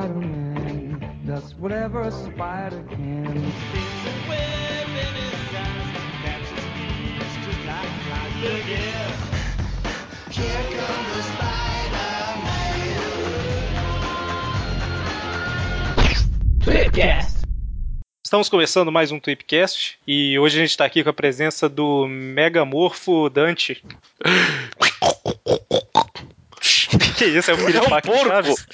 Spider-Man does whatever a spider can. Estamos começando mais um Tweepcast e hoje a gente está aqui com a presença do Megamorfo Dante. que isso? É o piripaque do porco. Chaves?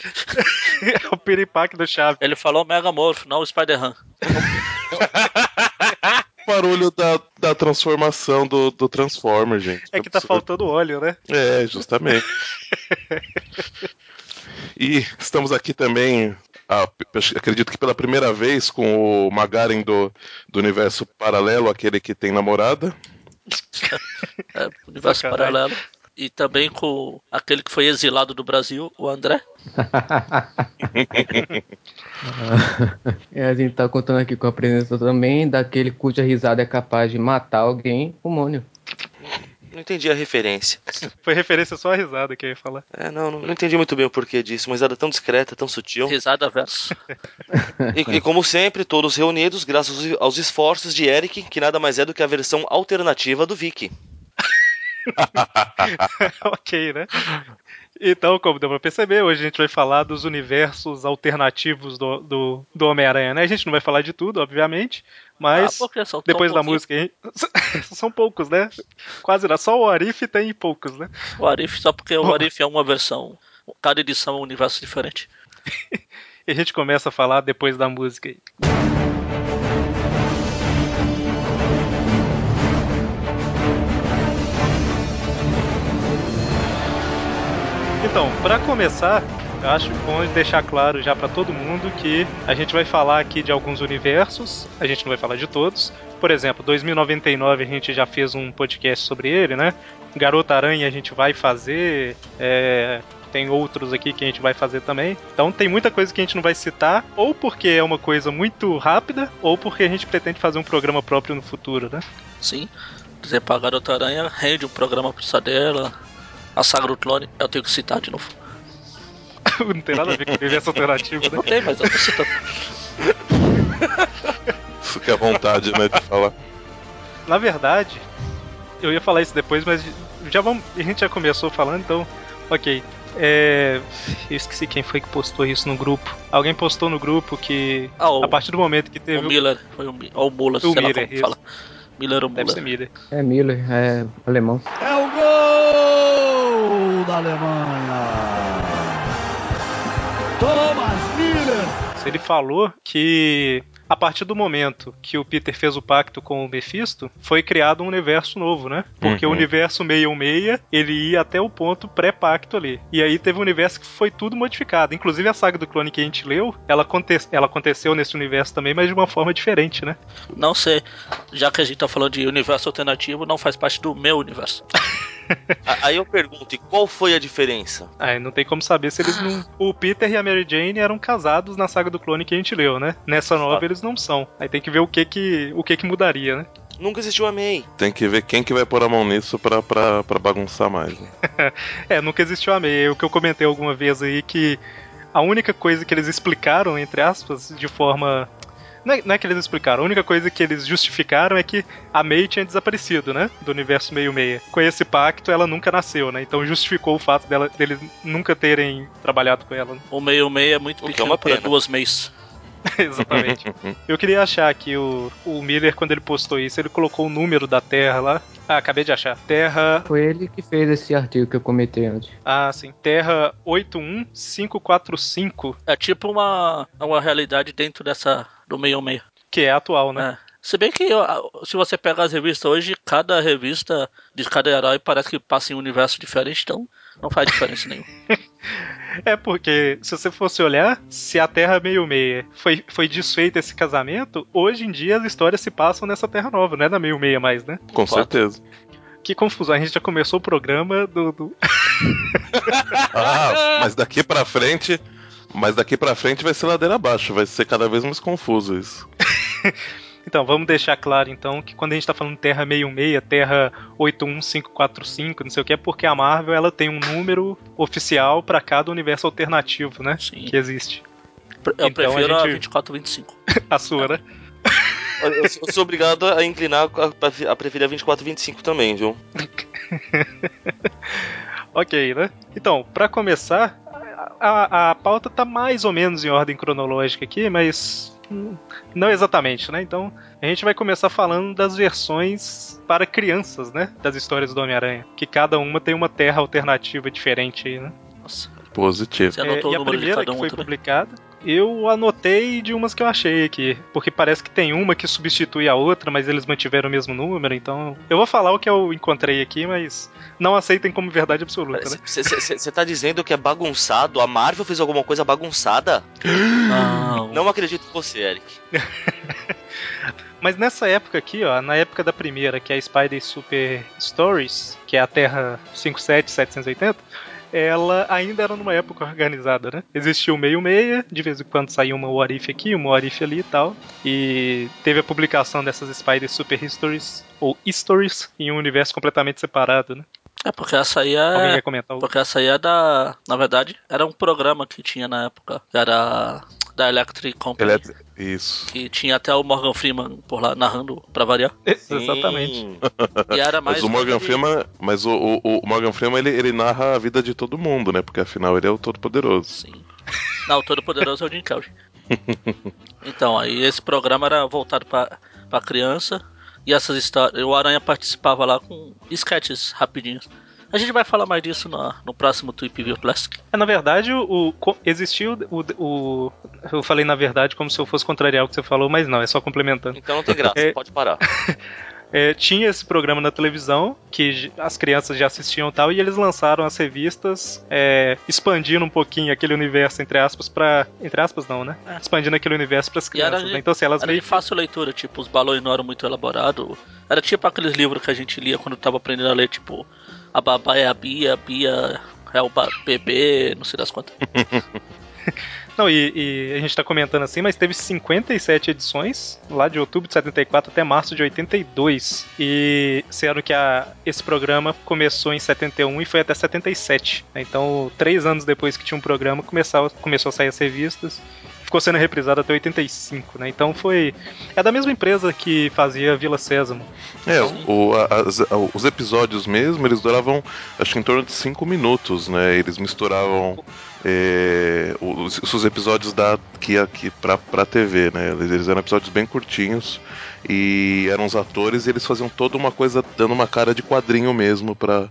é o piripaque do Chaves. Ele falou Megamorph, não o Spider-Man. barulho da, da transformação do, do Transformer, gente. É que tá faltando óleo, né? É, justamente. e estamos aqui também, ah, acredito que pela primeira vez, com o Magaren do, do universo paralelo, aquele que tem namorada. É, universo paralelo. E também com aquele que foi exilado do Brasil, o André. E a gente tá contando aqui com a presença também daquele cuja risada é capaz de matar alguém, o Mônio. Não entendi a referência. Foi referência só a risada que eu ia falar. É, não, não, não entendi muito bem o porquê disso. Uma risada tão discreta, tão sutil. Risada verso. E, e como sempre, todos reunidos graças aos- aos esforços de Eric, que nada mais é do que a versão alternativa do Vicky. ok, né? Então, como deu pra perceber, hoje a gente vai falar dos universos alternativos do, do, do Homem-Aranha, né? A gente não vai falar de tudo, obviamente, mas ah, são depois da música, são poucos, né? Quase nada. Só o Arif tem poucos, né? O Arif, só porque o Arif é uma versão. Cada edição é um universo diferente. E a gente começa a falar depois da música aí. Então, para começar, acho bom deixar claro já para todo mundo que a gente vai falar aqui de alguns universos, a gente não vai falar de todos. Por exemplo, 2099 a gente já fez um podcast sobre ele, né? Garota Aranha a gente vai fazer, é, tem outros aqui que a gente vai fazer também. Então tem muita coisa que a gente não vai citar, ou porque é uma coisa muito rápida, ou porque a gente pretende fazer um programa próprio no futuro, né? Sim. Por exemplo, a Garota Aranha rende um programa pra dela. A saga do clone, eu tenho que citar de novo. não tem nada a ver com o universo alternativo, né? Não tem, mas eu tô citando. Isso que é vontade, né, de falar. Na verdade, eu ia falar isso depois, mas já vamos. A gente já começou falando, então. Ok. É, eu esqueci quem foi que postou isso no grupo. Alguém postou no grupo que Ah, o, a partir do momento que o teve. Miller. Foi o, o Muller, O sei lá Miller, como fala. Miller ou Deve ser. Miller. É Miller, é alemão. É o da Alemanha. Thomas Miller. Ele falou que a partir do momento que o Peter fez o pacto com o Mephisto, foi criado um universo novo, né? Porque Uhum. o universo 616, ele ia até o ponto pré-pacto ali. E aí teve um universo que foi tudo modificado. Inclusive a saga do clone que a gente leu, ela, aconte ela aconteceu nesse universo também, mas de uma forma diferente, né? Não sei. Já que a gente tá falando de universo alternativo, não faz parte do meu universo. Aí eu pergunto, e qual foi a diferença? Aí não tem como saber se eles não. O Peter e a Mary Jane eram casados na saga do clone que a gente leu, né? Nessa nova eles não são. Aí tem que ver o que que, o que, que mudaria, né? Nunca existiu a May. Tem que ver quem que vai pôr a mão nisso pra, pra, pra bagunçar mais. Né? É, nunca existiu a meia. O que eu comentei alguma vez aí que a única coisa que eles explicaram, entre aspas, de forma. Não é, não é que eles explicaram, a única coisa que eles justificaram é que a May tinha desaparecido, né? Do universo meio-meia. Com esse pacto, ela nunca nasceu, né? Então justificou o fato dela, deles nunca terem trabalhado com ela. né? O meio meio é muito O é pequeno uma para duas meias. Exatamente. Eu queria achar que o, o Miller, quando ele postou isso, ele colocou o número da Terra lá. Ah, acabei de achar. Terra. Foi ele que fez esse artigo que eu comentei antes. Ah, sim. Terra 81545, É tipo uma, uma realidade dentro dessa do meio meio. que é atual, né? É. Se bem que se você pegar as revistas hoje, cada revista de cada herói parece que passa em um universo diferente, então não faz diferença nenhuma. É porque, se você fosse olhar, se a Terra meio meia foi, foi desfeito esse casamento, hoje em dia as histórias se passam nessa Terra nova, não é na meio meia mais, né? Com certeza. Que confusão, a gente já começou o programa do. do- Ah, mas daqui pra frente. Mas daqui pra frente vai ser ladeira abaixo, vai ser cada vez mais confuso isso. Então, vamos deixar claro então que quando a gente tá falando Terra 66, Terra 81545, não sei o que, é porque a Marvel ela tem um número oficial pra cada universo alternativo, né? Sim. Que existe. eu Então a prefiro a, gente- 2425. A sua, né? Eu, sou obrigado a inclinar a, a preferir a 2425 também, viu? Ok, né? Então, pra começar, a, a pauta tá mais ou menos em ordem cronológica aqui, mas não exatamente, né? Então, a gente vai começar falando das versões para crianças, né? Das histórias do Homem-Aranha. Que cada uma tem uma terra alternativa diferente aí, né? Nossa, Positivo. você É, anotou e o a número de primeira cada que um foi também? publicada, eu anotei de umas que eu achei aqui. Porque parece que tem uma que substitui a outra, mas eles mantiveram o mesmo número, então. Eu vou falar o que eu encontrei aqui, mas não aceitem como verdade absoluta, né? Você tá dizendo que é bagunçado? A Marvel fez alguma coisa bagunçada? Não. Não acredito em você, Eric. Mas nessa época aqui, ó, na época da primeira, que é a Spider Super Stories, que é a Terra 57780, ela ainda era numa época organizada, né? Existia o meio-meia, de vez em quando saía uma What If aqui, uma What If ali e tal. E teve a publicação dessas Spider Super Stories, ou Stories, em um universo completamente separado, né? É porque essa aí Alguém é. quer comentar? Porque essa aí é da. Na verdade, era um programa que tinha na época. Era da Electric Company. Eletri- Isso. Que tinha até o Morgan Freeman por lá narrando pra variar. Exatamente. Sim. E era mais. Mas o Morgan Freeman, mas o, o, o Morgan Freeman ele, ele narra a vida de todo mundo, né? Porque afinal ele é o todo poderoso. Sim. Não, o Todo Poderoso é o Jim Kelly. então, aí esse programa era voltado pra, pra criança. E essas histórias. O Aranha participava lá com sketches rapidinhos. A gente vai falar mais disso no, no próximo Tweep View Plastic. É, na verdade, o, o- existiu o, o- Eu falei na verdade como se eu fosse contrariar o que você falou, mas não, é só complementando. Então não tem graça, É. pode parar. É, tinha esse programa na televisão que as crianças já assistiam e tal, e eles lançaram as revistas é, expandindo um pouquinho aquele universo, entre aspas, pra. Entre aspas, não, né? É. Expandindo aquele universo E era crianças. de- né? Então, assim, elas Era de meio. fácil leitura, tipo, os balões não eram muito elaborados. Era tipo aqueles livros que a gente lia quando tava aprendendo a ler, tipo, a babá é a Bia, a Bia é o bebê, não sei das quantas. Não, e, e a gente tá comentando assim, mas teve 57 edições, lá de outubro de 74 até março de 82. E sendo que a, esse programa começou em 71 e foi até 77. né? Então, três anos depois que tinha um programa, começou, começou a sair as revistas. Ficou sendo reprisado até 85, né? Então foi. É da mesma empresa que fazia Vila Sésamo. É, o, as- os episódios mesmo, eles duravam acho que em torno de 5 minutos, né? Eles misturavam é, os, os episódios da, que aqui pra, pra TV, né? Eles, eles eram episódios bem curtinhos e eram os atores e eles faziam toda uma coisa dando uma cara de quadrinho mesmo pra.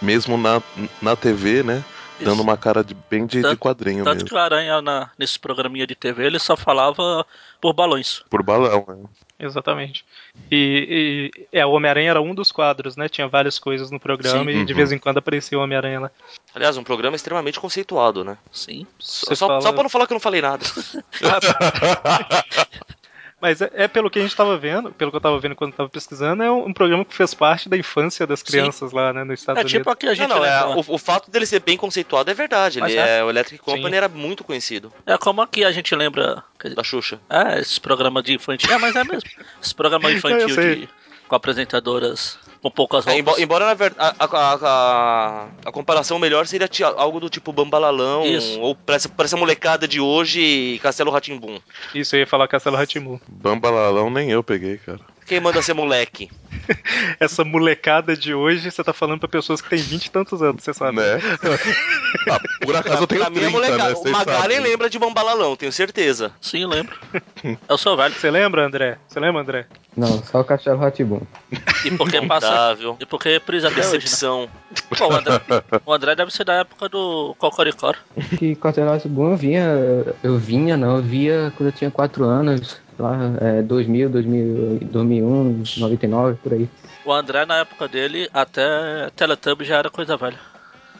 Mesmo na, na TV, né? Dando uma cara de, bem de, de Tanto- quadrinho Tanto mesmo. que o Aranha, na, nesse programinha de TV, ele só falava por balões. Por balão, né? Exatamente. E, e é, o Homem-Aranha era um dos quadros, né? Tinha várias coisas no programa Sim. e de Uhum. vez em quando aparecia o Homem-Aranha lá. Aliás, um programa extremamente conceituado, né? Sim. Só, fala- só pra não falar que eu não falei nada. Mas é, é pelo que a gente tava vendo, pelo que eu tava vendo quando eu tava pesquisando, é um, um programa que fez parte da infância das crianças lá, né, nos Estados É tipo Unidos. aqui a gente não, não, é, lembra- o, o fato dele ser bem conceituado é verdade. Mas Ele é. é. o Electric Company Sim. era muito conhecido. É como aqui a gente lembra. quer dizer, Da Xuxa. É, esses programas de infantil. É, mas é mesmo. Esse programa infantil de, com apresentadoras com poucas É, roupas. embo- embora na verdade a, a, a, a comparação melhor seria algo do tipo Bambalalão Isso. ou essa, pra essa molecada de hoje e Castelo Ratimbum. Isso eu ia falar Castelo Ratimu. Bambalalão nem eu peguei, cara. Quem manda ser moleque? Essa molecada de hoje, você tá falando pra pessoas que têm 20 e tantos anos, você sabe. Né? Ah, por acaso eu tenho pra mim é 30, né? molecada. O Magaren sabem. lembra de Bambalalão, tenho certeza. Sim, lembro. Eu sou velho. Você lembra, André? Você lembra, André? Não, só o Castelo Ratibum. E porque passa. Incontável. E porque prisa até hoje, né? Decepção. Pô, o, André, o André deve ser da época do Cocoricó. Que Castelo Ratibum eu vinha, eu vinha não, eu via quando eu tinha 4 anos, lá, é, 2000, 2000, 2001, 99, por aí. O André, na época dele, até Teletubbies já era coisa velha.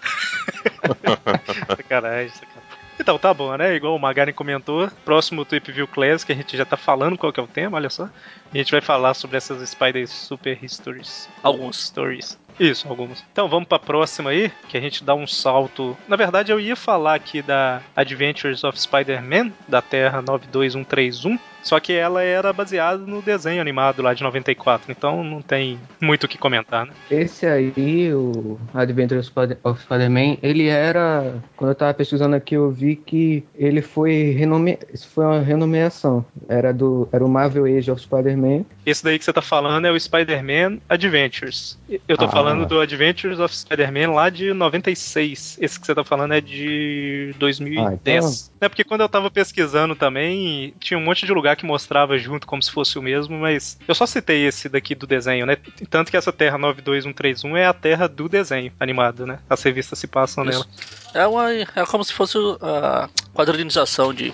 Sacanagem, sacanagem. Então, tá bom, né? Igual o Magaren comentou, próximo Tweep View Classic, a gente já tá falando qual que é o tema, olha só. A gente vai falar sobre essas Spider Super Histories. Algumas. Stories. Isso, algumas. Então, vamos pra próxima aí, que a gente dá um salto. Na verdade, eu ia falar aqui da Adventures of Spider-Man, da Terra 92131. Só que ela era baseada no desenho animado lá de 94, então não tem muito o que comentar, né? Esse aí, o Adventure of Spider-Man, ele era. Quando eu tava pesquisando aqui, eu vi que ele foi renome... foi uma renomeação. Era do. Era o Marvel Age of Spider-Man. Esse daí que você tá falando é o Spider-Man Adventures. Eu tô Ah. falando do Adventures of Spider-Man lá de 96. Esse que você tá falando é de 2010. Ah, então- É porque quando eu tava pesquisando também, tinha um monte de lugar que mostrava junto como se fosse o mesmo, mas eu só citei esse daqui do desenho, né? Tanto que essa Terra 92131 é a Terra do desenho animado, né? As revistas se passam Isso. nela. É, uma, é como se fosse a quadrinização de,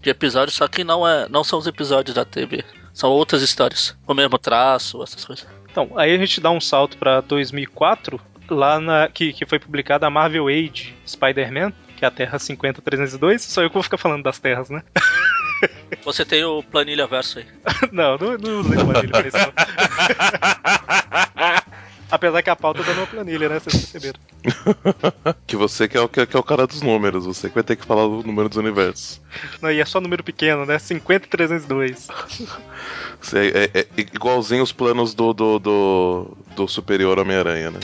de episódios, só que não, é, não são os episódios da TV. São outras histórias. O mesmo traço, essas coisas. Então, aí a gente dá um salto pra 2004, lá na que, que foi publicada a Marvel Age Spider-Man, que é a Terra 50302. Só eu que vou ficar falando das terras, né? Você tem o planilha verso aí. não, não, não usei planilha pra isso. Apesar que a pauta tá numa planilha, né? Vocês perceberam. Que você que é, o, que é que é o cara dos números, você que vai ter que falar o número dos universos. Não, e é só número pequeno, né? 50302. Você é, é- é igualzinho os planos do, do, do, do Superior Homem-Aranha, né?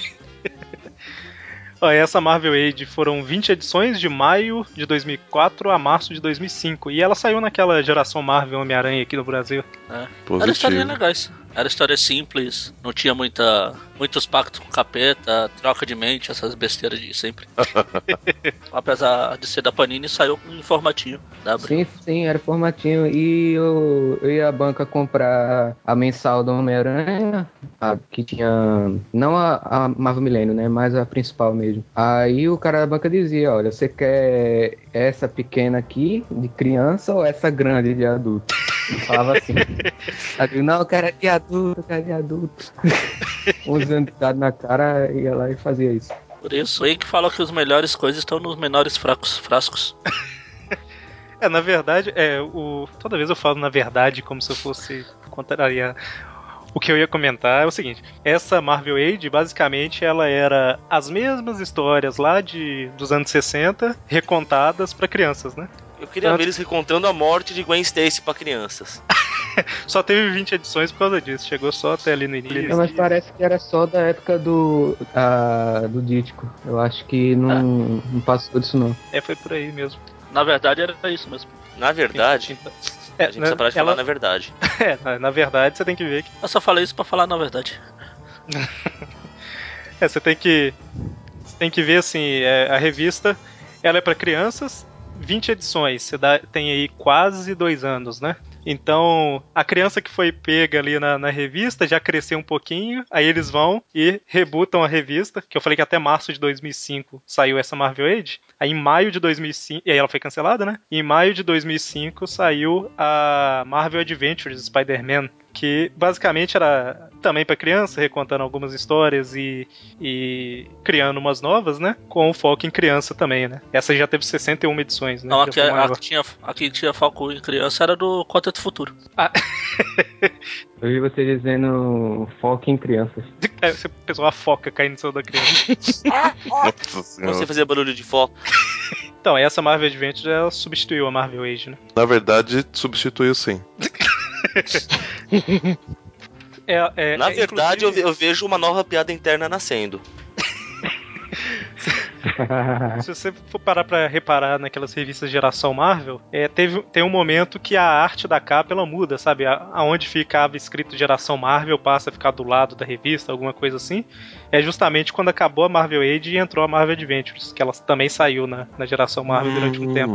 Essa Marvel Age foram 20 edições de maio de 2004 a março de 2005. E ela saiu naquela geração Marvel Homem-Aranha aqui no Brasil. É. Era Positivo. histórias legais. Era história simples, não tinha muita, muitos pactos com capeta, troca de mente, essas besteiras de sempre. Apesar de ser da Panini, saiu um informatinho da Abril. Sim, sim, era formatinho. E eu, eu ia à banca comprar a mensal do Homem-Aranha, a que tinha. Não a, a Marvel Milênio, né? Mas a principal mesmo. Aí o cara da banca dizia: Olha, você quer essa pequena aqui, de criança, ou essa grande de adulto? Falava assim. Digo, não, eu quero de adulto, eu quero de adulto. Uns anos de idade na cara, ia lá e fazia isso. Por isso, aí que fala que os melhores coisas estão nos menores fracos, frascos. É, na verdade, é, o... toda vez eu falo na verdade como se eu fosse contrariar. O que eu ia comentar é o seguinte: essa Marvel Age, basicamente, ela era as mesmas histórias lá de dos anos 60 recontadas pra crianças, né? Eu queria ver eles recontando a morte de Gwen Stacy pra crianças. Só teve 20 edições por causa disso, chegou só até ali no início. Não, mas parece que era só da época do, ah, do Dítico. Eu acho que não, não passou disso, não. É, foi por aí mesmo. Na verdade, era isso mesmo. Na verdade, É, a gente precisa parar de ela- falar na verdade. é, na- na verdade, você tem que ver que Eu só falei isso pra falar na verdade. É, você tem que. Você tem que ver assim, é, a revista ela é para crianças, 20 edições, você dá, tem aí quase dois anos, né? Então, a criança que foi pega ali na, na revista já cresceu um pouquinho, aí eles vão e rebutam a revista, que eu falei que até março de 2005 saiu essa Marvel Age. Aí em maio de 2005, e aí ela foi cancelada, né? E em maio de 2005 saiu a Marvel Adventures Spider-Man, que basicamente era também para criança, recontando algumas histórias e, e criando umas novas, né? Com foco em criança também, né? Essa já teve 61 edições, né? Não, aqui, a, que tinha, aqui tinha foco em criança era do Quarteto Futuro. Eu vi você dizendo foco em crianças. É, você pensou a foca caindo em cima da criança. Você fazia barulho de foco. então, essa Marvel Adventures ela substituiu a Marvel Age, né? Na verdade, substituiu sim. É, é, Na é, verdade, eu, inclusive, ve- eu vejo uma nova piada interna nascendo. Se você for parar pra reparar naquelas revistas Geração Marvel, é, teve, tem um momento que a arte da capa ela muda, sabe? A- Aonde ficava escrito Geração Marvel passa a ficar do lado da revista, alguma coisa assim. É justamente quando acabou a Marvel Age e entrou a Marvel Adventures, que ela também saiu na, na Geração Marvel durante um tempo.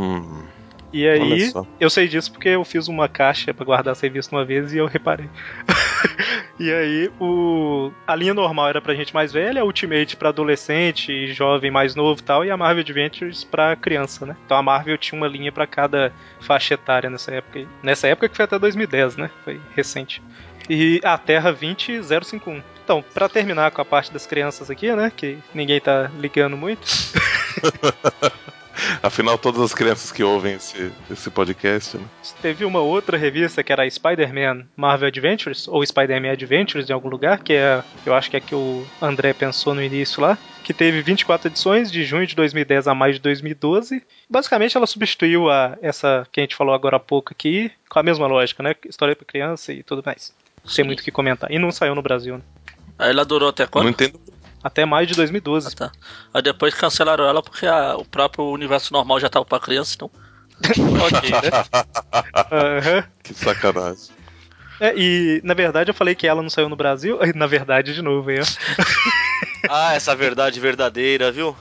E aí, eu sei disso porque eu fiz uma caixa pra guardar essa revista uma vez e eu reparei. e aí, o... a linha normal era pra gente mais velha, a Ultimate pra adolescente e jovem mais novo e tal, e a Marvel Adventures pra criança, né? Então a Marvel tinha uma linha pra cada faixa etária nessa época. aí. Nessa época que foi até 2010, né? Foi recente. E a Terra 20051. Então, pra terminar com a parte das crianças aqui, né? Que ninguém tá ligando muito. Afinal, todas as crianças que ouvem esse, esse podcast, né? Teve uma outra revista que era a Spider-Man Marvel Adventures, ou Spider-Man Adventures em algum lugar, que é, eu acho que é a que o André pensou no início lá, que teve 24 edições, de junho de 2010 a maio de 2012. Basicamente, ela substituiu a, essa que a gente falou agora há pouco aqui, com a mesma lógica, né? História para criança e tudo mais. Não tem muito o que comentar. E não saiu no Brasil, né? Aí ela durou até Não quando? entendo. Até maio de 2012. Ah, tá. Aí depois cancelaram ela porque a- o próprio universo normal já tava pra criança, então. ok, né? Aham. Que sacanagem. É, e, na verdade, eu falei que ela não saiu no Brasil. Na verdade, de novo, hein? Ah, essa verdade verdadeira, viu?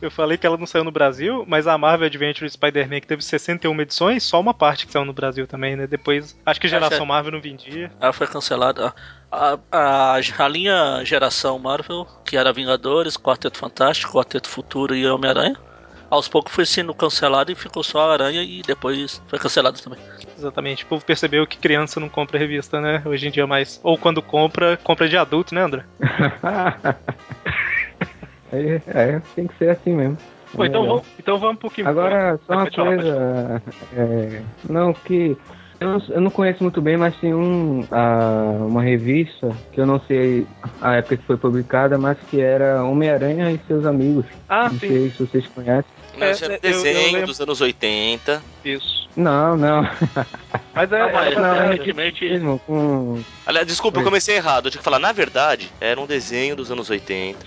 Eu falei que ela não saiu no Brasil, mas a Marvel Adventure Spider-Man, que teve 61 edições, só uma parte que saiu no Brasil também, né? Depois, acho que Geração Acho- Marvel não vendia. Ela foi cancelada. A, a, a linha geração Marvel, que era Vingadores, Quarteto Fantástico, Quarteto Futuro e Homem-Aranha. Aos poucos foi sendo cancelado e ficou só a Aranha e depois foi cancelado também. Exatamente. O povo percebeu que criança não compra revista, né? Hoje em dia mais. Ou quando compra, compra de adulto, né, André? é, é, tem que ser assim mesmo. Pô, então, Melhor. vamos, então vamos pro que Agora, só uma coisa. é, não, que. Eu não, eu não conheço muito bem, mas tem um, a- uma revista que eu não sei a época que foi publicada, mas que era Homem-Aranha e seus amigos. Ah, não sim. sei se vocês conhecem. Mas É, era um eu- eu desenho dos anos 80. Isso. Não, não. Mas é. Ah, mas, é- não, é- recentemente, Mesmo com. Aliás, desculpa, eu comecei errado. Eu tinha que falar, na verdade, era um desenho dos anos 80.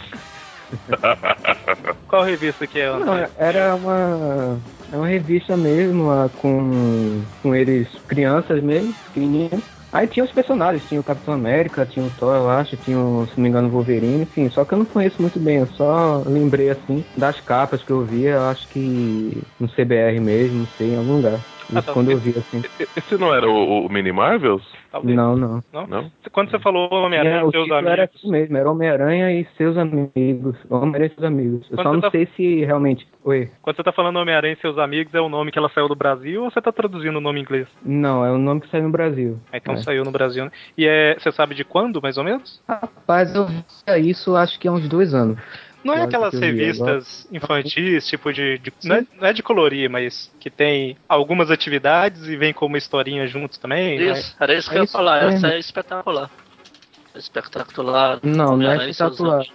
Qual revista que é? Não, era uma. É uma revista mesmo, com, com eles crianças mesmo, pequenininhos. Aí tinha os personagens, tinha o Capitão América, tinha o Thor, eu acho, tinha, o, se não me engano, o Wolverine, enfim, só que eu não conheço muito bem, eu só lembrei assim das capas que eu via, eu acho que no CBR mesmo, não sei, em algum lugar. Ah, Isso tá. quando eu vi assim. Esse não era o, o Mini Marvels? Talvez. Não, não. Não? Quando você falou Homem-Aranha É, e seus amigos. era assim mesmo, era Homem-Aranha e seus amigos. Homem-Aranha e seus amigos. Eu Quando só não tá- sei se realmente. Oi. Quando você tá falando Homem-Aranha e seus amigos, é o nome que ela saiu do Brasil ou você tá traduzindo o nome em inglês? Não, é o nome que saiu no Brasil. Ah, então É. saiu no Brasil, né? E é, você sabe de quando, mais ou menos? Rapaz, eu via isso acho que há uns dois anos. Não é aquelas revistas infantis, tipo de. de- não, é, não é de colorir, mas que tem algumas atividades e vem com uma historinha junto também. né? Isso, era isso que É eu ia falar. mesmo. Essa é espetacular. É espetacular. Não, não é seus espetacular.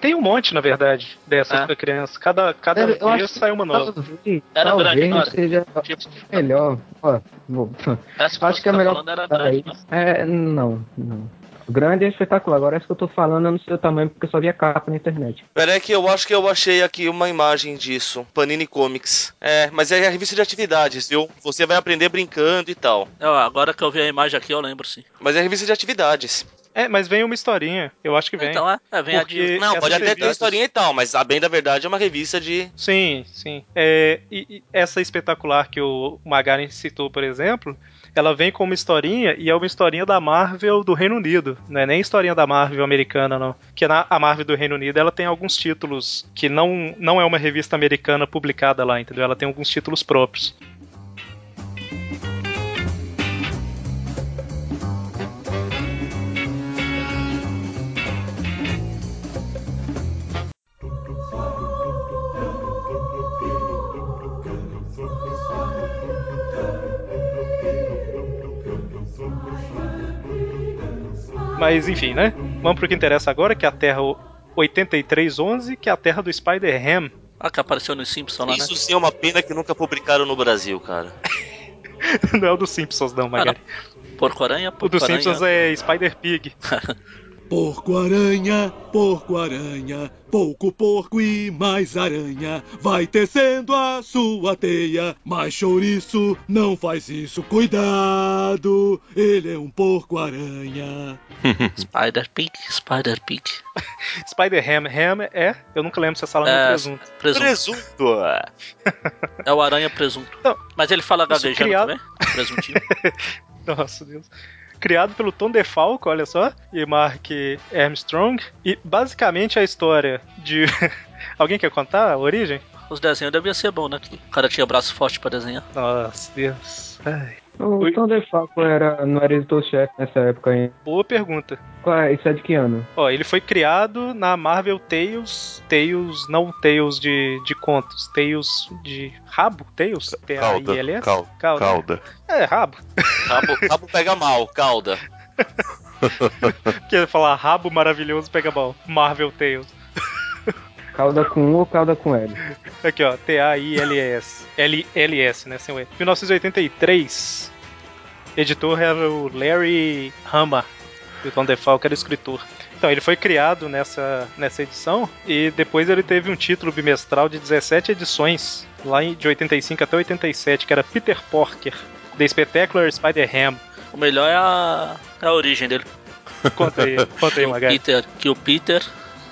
Tem um monte, na verdade, dessas É. pra criança. Cada, cada Eu dia sai uma nova. Talvez, Era talvez grande, não era? seja Tipo, melhor. Ó, acho que é tá melhor. falando era grande, né? É, não, não. Grande é espetacular. Agora, essa que eu tô falando, eu não sei o tamanho porque eu só via capa na internet. Pera aí que eu acho que eu achei aqui uma imagem disso. Panini Comics. É, mas é a revista de atividades, viu? Você vai aprender brincando e tal. Ó, agora que eu vi a imagem aqui, eu lembro sim. Mas é a revista de atividades. É, mas vem uma historinha. Eu acho que vem. Então é, é vem a Porque- de. Não, pode até ter historinha e tal, mas a bem da verdade é uma revista de. Sim, sim. É, e, e essa espetacular que o Magaren citou, por exemplo, ela vem com uma historinha e é uma historinha da Marvel do Reino Unido. Não é nem historinha da Marvel americana, não. Que na, a Marvel do Reino Unido ela tem alguns títulos que não, não é uma revista americana publicada lá, entendeu? Ela tem alguns títulos próprios. Mas enfim, né? Vamos pro que interessa agora, que é a Terra 8311, que é a Terra do Spider-Ham. Ah, que apareceu no Simpson lá, né? Isso sim é uma pena que nunca publicaram no Brasil, cara. não é o dos Simpsons, não, Magari. Porco-aranha, O dos. Simpsons é Spider-Pig. Porco-aranha, porco-aranha, pouco porco e mais aranha. Vai tecendo a sua teia, mas chouriço não faz isso. Cuidado, ele é um porco-aranha. Spider-Pig, Spider-Pig. Spider-Ham. Ham é. Eu nunca lembro se essa lá no É, presunto. presunto. Presunto! É o aranha presunto. Não. Mas ele fala gaguejando criado- também? Presuntinho. Nossa Deus. Criado pelo Tom DeFalco, olha só, e Mark Armstrong. E basicamente a história de. Alguém quer contar a origem? Os desenhos deviam ser bons, né? O cara tinha braço forte pra desenhar. Nossa Deus. Ai, O Oi. Tom DeFalco era, não era editor-chefe nessa época ainda. boa pergunta. Qual é? Isso é de que ano? Ó, ele foi criado na Marvel Tales. Tales, não Tales de, de contos. Tales de rabo? Tales? Calda. T-A-I-L-S? Cal, Cauda. calda. É, rabo. Rabo, rabo pega mal, cauda. Porque falar rabo maravilhoso pega mal. Marvel Tales. Cauda com U ou cauda com L? Aqui, ó, T-A-I-L-S. L-L-S, né? Sem o E. 1983. Editor era o Larry Hama. E o Tom DeFalco era o escritor. Então, ele foi criado nessa, nessa edição e depois ele teve um título bimestral de 17 edições, lá de 85 até 87, que era Peter Porker, The Spectacular Spider-Ham. O melhor é a, é a origem dele. Conta aí, conta aí, que, o Magali. Peter, que o Peter,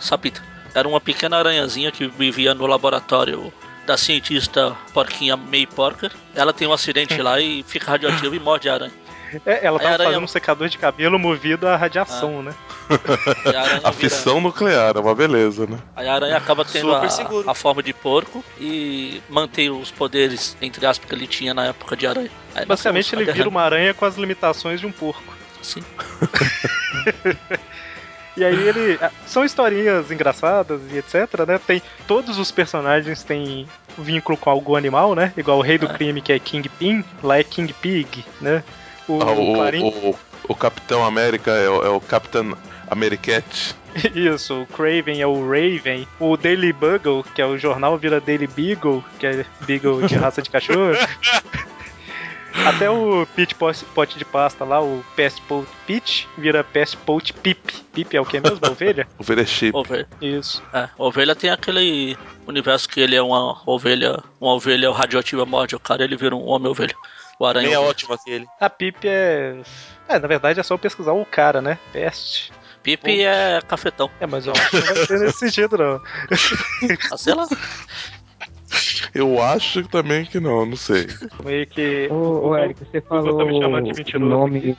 só Peter, era uma pequena aranhazinha que vivia no laboratório da cientista porquinha May Porker. Ela tem um acidente lá e fica radioativa e morde a aranha. É, ela tava aranha- fazendo um secador de cabelo movido à radiação, né? E a A vira, fissão nuclear, é uma beleza, né? aí a aranha acaba tendo a, a forma de porco e mantém os poderes, entre aspas, que ele tinha na época de aranha. Aí Basicamente, ele vira uma aranha com as limitações de um porco. Sim. E aí ele. ah, São historinhas engraçadas e etc, né? Tem. Todos os personagens têm vínculo com algum animal, né? Igual o rei do É. crime, que é Kingpin, lá é King Pig, né? O, Ah, o, Clarim- o, o Capitão América é o, é o Capitão Americat. Isso, o Craven é o Raven. O Daily Bugle, que é o jornal, vira Daily Beagle, que é Beagle de raça de cachorro. Até o Pit Pot Pot de Pasta lá, o Pest Pot Pit, vira Pest Pot Pip. Pip é o que mesmo? Ovelha? Ovelha Chip. Ovelha. Isso. É, ovelha tem aquele universo que ele é uma ovelha, uma ovelha radioativa morde o cara, ele vira um homem ovelha. O aranha. Nem é ótimo aquele. A Pip é. É, na verdade é só pesquisar o cara, né? Pest. Pipe é cafetão. É, mas eu acho que não vai ter nesse sentido, não. Ah, sei lá. Eu acho também que não, não sei. Meio que. Ô, ô Eric, você falou tá de o nome.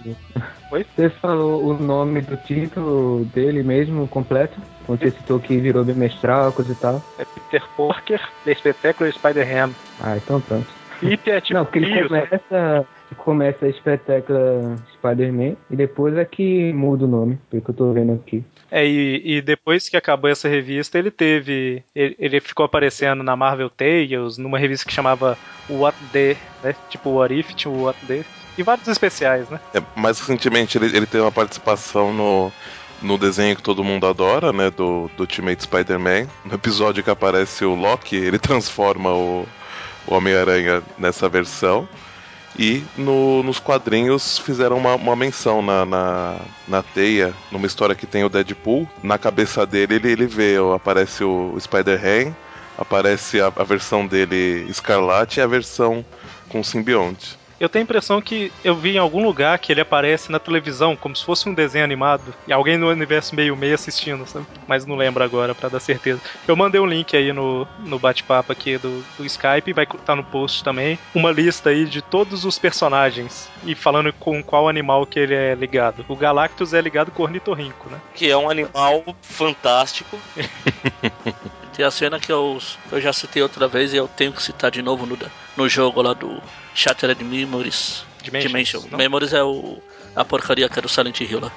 Oi? Você falou o nome do título dele mesmo, completo? Quando você citou que virou bimestral, coisa e tal. É Peter Porker, The Spectacular Spider-Ham. Ah, então pronto. Pip é tipo. não, porque ele começa, começa a espetácula Spider-Man e depois é que muda o nome, pelo que eu tô vendo aqui. É, e, e depois que acabou essa revista, ele teve. Ele, ele ficou aparecendo na Marvel Tales, numa revista que chamava What The, né? Tipo What If, tipo What The. E vários especiais, né? É, mais recentemente ele, ele tem uma participação no, no desenho que todo mundo adora, né? Do, do Ultimate Spider-Man. No episódio que aparece o Loki, ele transforma o, o Homem-Aranha nessa versão. E no- nos quadrinhos fizeram uma, uma menção na, na, na teia, numa história que tem o Deadpool. Na cabeça dele ele, ele vê, aparece o Spider-Ham, aparece a, a versão dele Escarlate e a versão com simbionte. Eu tenho a impressão que eu vi em algum lugar que ele aparece na televisão, como se fosse um desenho animado, e alguém no universo meio meio assistindo, sabe? Mas não lembro agora, pra dar certeza. Eu mandei um link aí no, no bate-papo aqui do, do Skype, vai estar no post também, uma lista aí de todos os personagens, e falando com qual animal que ele é ligado. O Galactus é ligado com o Ornitorrinco, né? Que é um animal fantástico. Tem a cena que eu, eu já citei outra vez e eu tenho que citar de novo no, no jogo lá do Shattered Memories Dimensions, Dimension. não? Memories é o, a porcaria que é do Silent Hill lá.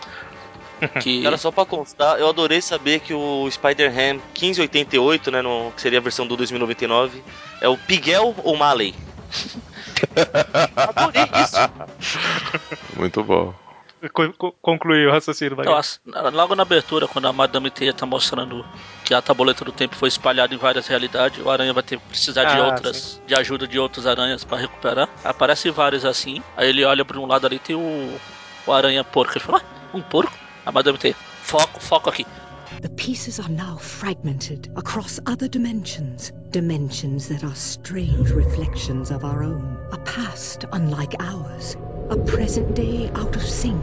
Que Cara, só pra constar, eu adorei saber que o Spider-Ham 1588, né, no, que seria a versão do 2099, é o Piguel O'Malley. adorei isso. Muito bom. Co- co- concluiu o raciocínio, vai. Então, logo na abertura, quando a Madame Teia tá mostrando que a tabuleta do tempo foi espalhada em várias realidades, o aranha vai ter que precisar de Ah, outras, de ajuda de outros aranhas pra recuperar. Aparecem vários assim, aí ele olha pra um lado ali tem o, o aranha porco. Ele fala, ah, um porco? A Madame Teia, foco, foco aqui. The pieces are now fragmented across other dimensions. Dimensions that are strange reflections of our own. A past unlike ours. A present day out of sync.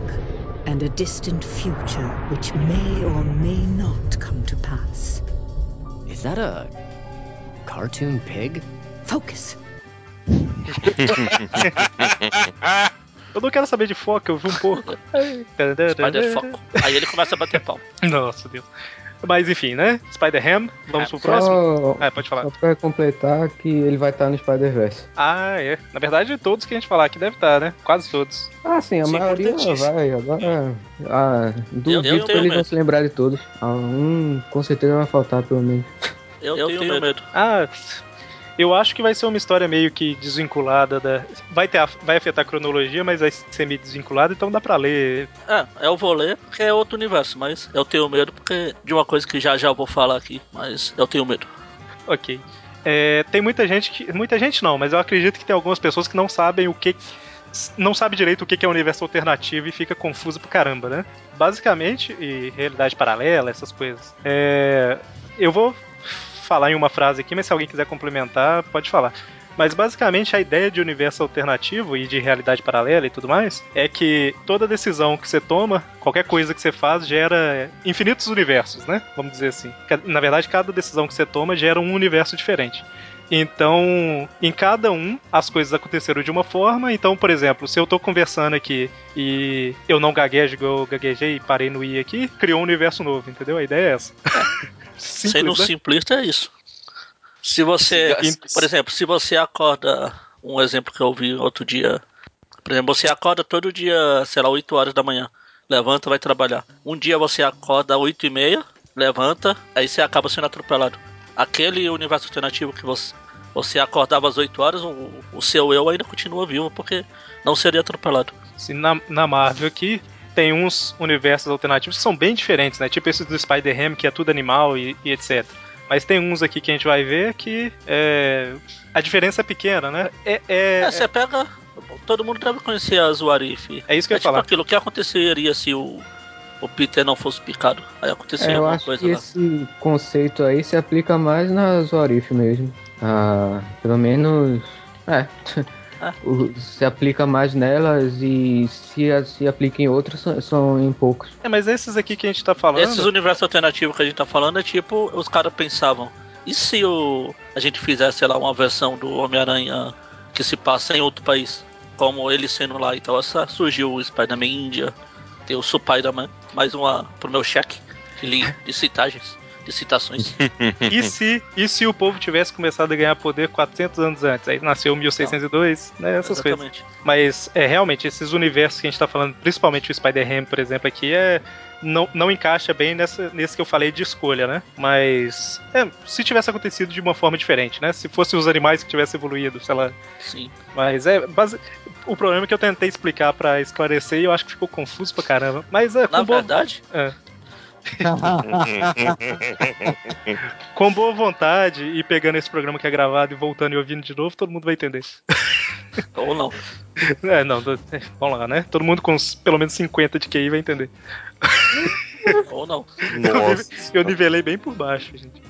And a distant future which may or may not come to pass. Is that a cartoon pig? Focus. Eu não quero saber de foca, eu vi um porco. Spider foco. Aí ele começa a bater pau. Nossa, Deus. Mas enfim, né? Spider-Ham, vamos pro próximo? Só, Ah, pode falar. só pra completar que ele vai estar no Spider-Verse. Ah, é. Na verdade, todos que a gente falar aqui deve estar, né? Quase todos. Ah, sim, a Isso é maioria vai. Agora, ah, duvido eu que tenho eles vão medo. se lembrar de todos. Ah, um com certeza vai faltar, pelo menos. Eu, tenho, medo. Ah, Eu acho que vai ser uma história meio que desvinculada da. Vai, ter a... vai afetar a cronologia, mas vai ser meio desvinculada, então dá pra ler. É, eu vou ler porque é outro universo, mas eu tenho medo porque de uma coisa que já já vou falar aqui, mas eu tenho medo. Ok. É, tem muita gente que. Muita gente não, mas eu acredito que tem algumas pessoas que não sabem o que. Não sabe direito o que é um universo alternativo e fica confuso pro caramba, né? Basicamente, e realidade paralela, essas coisas. É, eu vou falar em uma frase aqui, mas se alguém quiser complementar, pode falar. Mas basicamente a ideia de universo alternativo e de realidade paralela e tudo mais é que toda decisão que você toma, qualquer coisa que você faz, gera infinitos universos, né? Vamos dizer assim. Na verdade, cada decisão que você toma gera um universo diferente. Então, em cada um, as coisas aconteceram de uma forma. Então, por exemplo, se eu tô conversando aqui e eu não gaguejo eu gaguejei e parei no i aqui, criou um universo novo, entendeu? A ideia é essa. Simples, Sendo né? simplista, é isso. Se você, por exemplo, se você acorda, um exemplo que eu vi outro dia, por exemplo, você acorda todo dia, sei lá, 8 horas da manhã, levanta, vai trabalhar. Um dia você acorda 8 e meia, levanta, aí você acaba sendo atropelado. Aquele universo alternativo que você, você acordava às 8 horas, o, o seu eu ainda continua vivo, porque não seria atropelado. Se na, na Marvel aqui, tem uns universos alternativos que são bem diferentes, né? Tipo esse do Spider-Ham, que é tudo animal e, e etc. Mas tem uns aqui que a gente vai ver que é, a diferença é pequena, né? É, é, é você pega. Todo mundo deve conhecer a Zuarif. É isso que é eu ia tipo falar. aquilo que aconteceria se o, o Peter não fosse picado. Aí aconteceria é, alguma acho coisa que lá. Esse conceito aí se aplica mais na Zuarif mesmo. Ah, pelo menos. É. se aplica mais nelas e se se aplica em outras são, são, em poucos. É, mas esses aqui que a gente tá falando. Esses universos alternativos que a gente tá falando é tipo, os caras pensavam, e se o, a gente fizesse, sei lá, uma versão do Homem-Aranha que se passa em outro país? Como ele sendo lá e tal. Essa surgiu o Spider-Man Índia, tem o Spider-Man, mais uma pro meu cheque de, de citagens de citações. e, se, e se o povo tivesse começado a ganhar poder 400 anos antes? Aí nasceu 1602, Não. né? Essas Exatamente. coisas. Mas, é, realmente, esses universos que a gente tá falando, principalmente o Spider-Ham, por exemplo, aqui, é, não, não encaixa bem nessa, nesse que eu falei de escolha, né? Mas, é, se tivesse acontecido de uma forma diferente, né? Se fossem os animais que tivessem evoluído, sei lá. Sim. Mas é. Base... O problema é que eu tentei explicar para esclarecer e eu acho que ficou confuso pra caramba. Mas é. Na verdade. É. Com boa vontade e pegando esse programa que é gravado e voltando e ouvindo de novo, todo mundo vai entender. Ou não. É, não, é, vamos lá, né? Todo mundo com pelo menos 50 de QI vai entender. Ou não. Nossa. Eu nivelei bem por baixo, gente.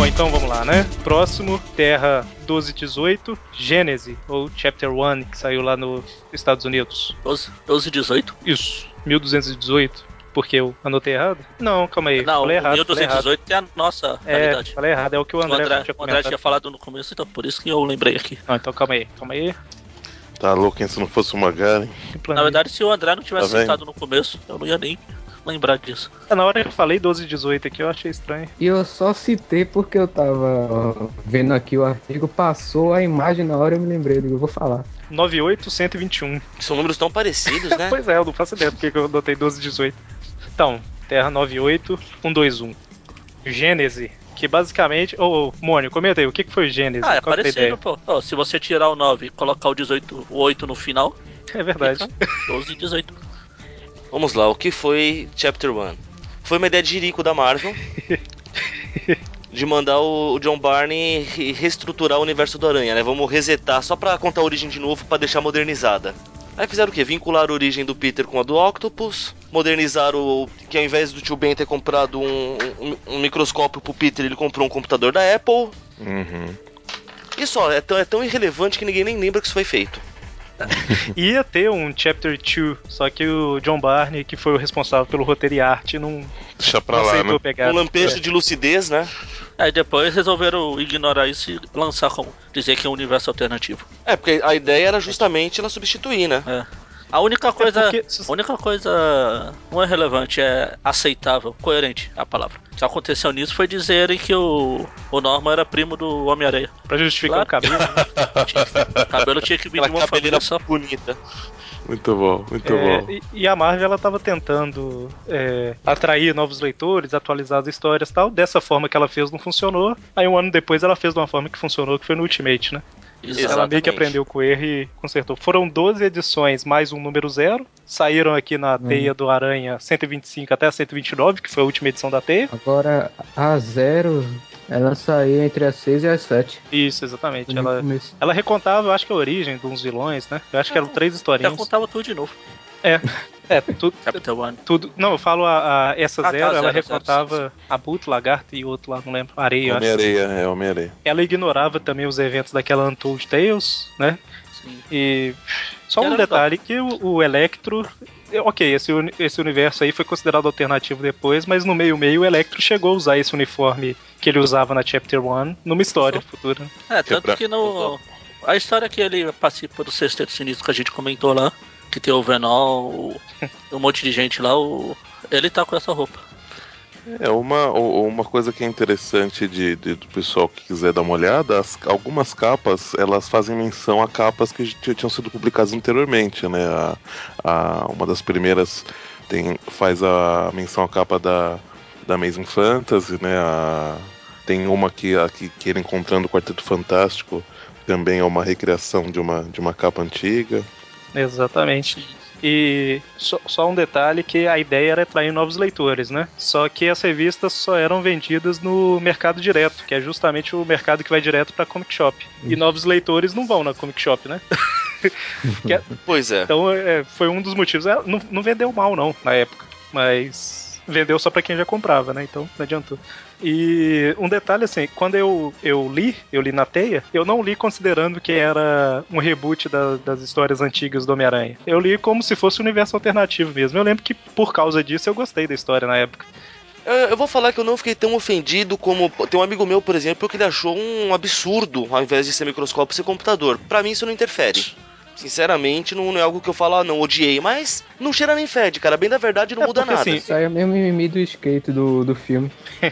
Bom, então vamos lá, né? Próximo, Terra 1218, Gênese, ou Chapter 1, que saiu lá nos Estados Unidos. 12, 1218? Isso, 1218. Porque eu anotei errado? Não, calma aí. Não, falei errado, 1218 é a nossa é, realidade. Falei errado, é o que o André, o André, tinha, o André tinha falado no começo, então por isso que eu lembrei aqui. Não, então calma aí, calma aí. Tá louco, hein? Se não fosse uma Garen. Na verdade, se o André não tivesse tá citado no começo, eu não ia nem lembrar disso. É, na hora que eu falei 12 e 18 aqui, eu achei estranho. E eu só citei porque eu tava vendo aqui o artigo, passou a imagem na hora eu me lembrei, eu vou falar. 98121. São números tão parecidos, né? pois é, eu não faço ideia porque eu adotei 12 e 18. Então, Terra 98121. Gênese. Que basicamente. Ô, oh, Mônio, comenta aí, o que, que foi o Gênesis? Ah, é Qual é parecido, pô. Oh, se você tirar o 9 e colocar o 18, o 8 no final. É verdade. 12 e 18. Vamos lá, o que foi Chapter 1? Foi uma ideia de Jerico da Marvel. de mandar o John Barney reestruturar o universo do Aranha, né? Vamos resetar só pra contar a origem de novo para deixar modernizada. Aí fizeram o quê? Vincular a origem do Peter com a do Octopus, modernizaram o. que ao invés do tio Ben ter comprado um, um, um microscópio pro Peter, ele comprou um computador da Apple. Uhum. E só, é tão, é tão irrelevante que ninguém nem lembra que isso foi feito. Ia ter um Chapter 2, só que o John Barney, que foi o responsável pelo roteiro e arte, não, Deixa pra não lá, né? pegar. Um lampejo é. de lucidez, né? Aí depois resolveram ignorar isso e lançar como dizer que é um universo alternativo. É, porque a ideia era justamente ela substituir, né? É. A única coisa. porque- A única coisa não é relevante, é aceitável, coerente a palavra. O que aconteceu nisso foi dizerem que o, o Norman era primo do Homem-Areia. Pra justificar Claro. o cabelo. né? O cabelo tinha que vir de uma família só. bonita. Muito bom, muito É, bom. e, e a Marvel ela tava tentando é, atrair novos leitores, atualizar as histórias e tal. Dessa forma que ela fez não funcionou. Aí um ano depois ela fez de uma forma que funcionou, que foi no Ultimate, né? Ela meio que Exatamente. aprendeu com o erro e consertou. Foram 12 edições mais um número zero. Saíram aqui na teia do Aranha 125 até a 129, que foi a última edição da teia. Agora, a zero, ela saiu entre as 6 e as 7. Isso, exatamente. Ela, começo. ela recontava, eu acho que a origem de uns vilões, né? Eu acho que eram três historinhas. contava tudo de novo. É, tudo, Capitão One. tudo. Não, eu falo a, a- essa Ah, tá, zero, ela zero, zero, recontava a Abutre, Lagarto e outro lá, não lembro. Areia, eu acho. Homem-Areia, é Homem-Areia. Ela ignorava também os eventos daquela Untold Tales, né? Sim. E só um detalhe que o, o Electro, é, ok, esse, esse universo aí foi considerado alternativo depois, mas no meio meio o Electro chegou a usar esse uniforme que ele usava na Chapter 1 numa história futura. É, tanto que no. A história que ele participa do Sexteto Sinistro que a gente comentou lá, que tem o Venom, o- um monte de gente lá, o. Ele tá com essa roupa. É uma, uma coisa que é interessante de, de- do pessoal que quiser dar uma olhada, as- algumas capas elas fazem menção a capas que já tinham sido publicadas anteriormente, né? A, a- uma das primeiras tem, faz a menção à capa da, da Amazing Fantasy, né? A- tem uma que, a, que, que ele encontrando o Quarteto Fantástico também é uma recriação de uma, de uma capa antiga. Exatamente. E só, só um detalhe que a ideia era atrair novos leitores, né? Só que as revistas só eram vendidas no mercado direto, que é justamente o mercado que vai direto pra comic shop. E novos leitores não vão na comic shop, né? Que é- Pois é. então é, foi um dos motivos. É, Não, não vendeu mal não na época, mas vendeu só pra quem já comprava, né? Então não adiantou. E um detalhe assim, quando eu, eu li, eu li na teia, eu não li considerando que era um reboot da- das histórias antigas do Homem-Aranha. Eu li como se fosse um universo alternativo mesmo. Eu lembro que por causa disso eu gostei da história na época. Eu, vou falar que eu não fiquei tão ofendido como. Tem um amigo meu, por exemplo, que ele achou um absurdo, ao invés de ser microscópio, ser computador. Pra mim isso não interfere. Sinceramente, não, não é algo que eu falo, ah, não, odiei, mas não cheira nem fede, cara. Bem da verdade, não É muda porque, nada. assim, Isso aí é mesmo mimimi do skate do, do filme.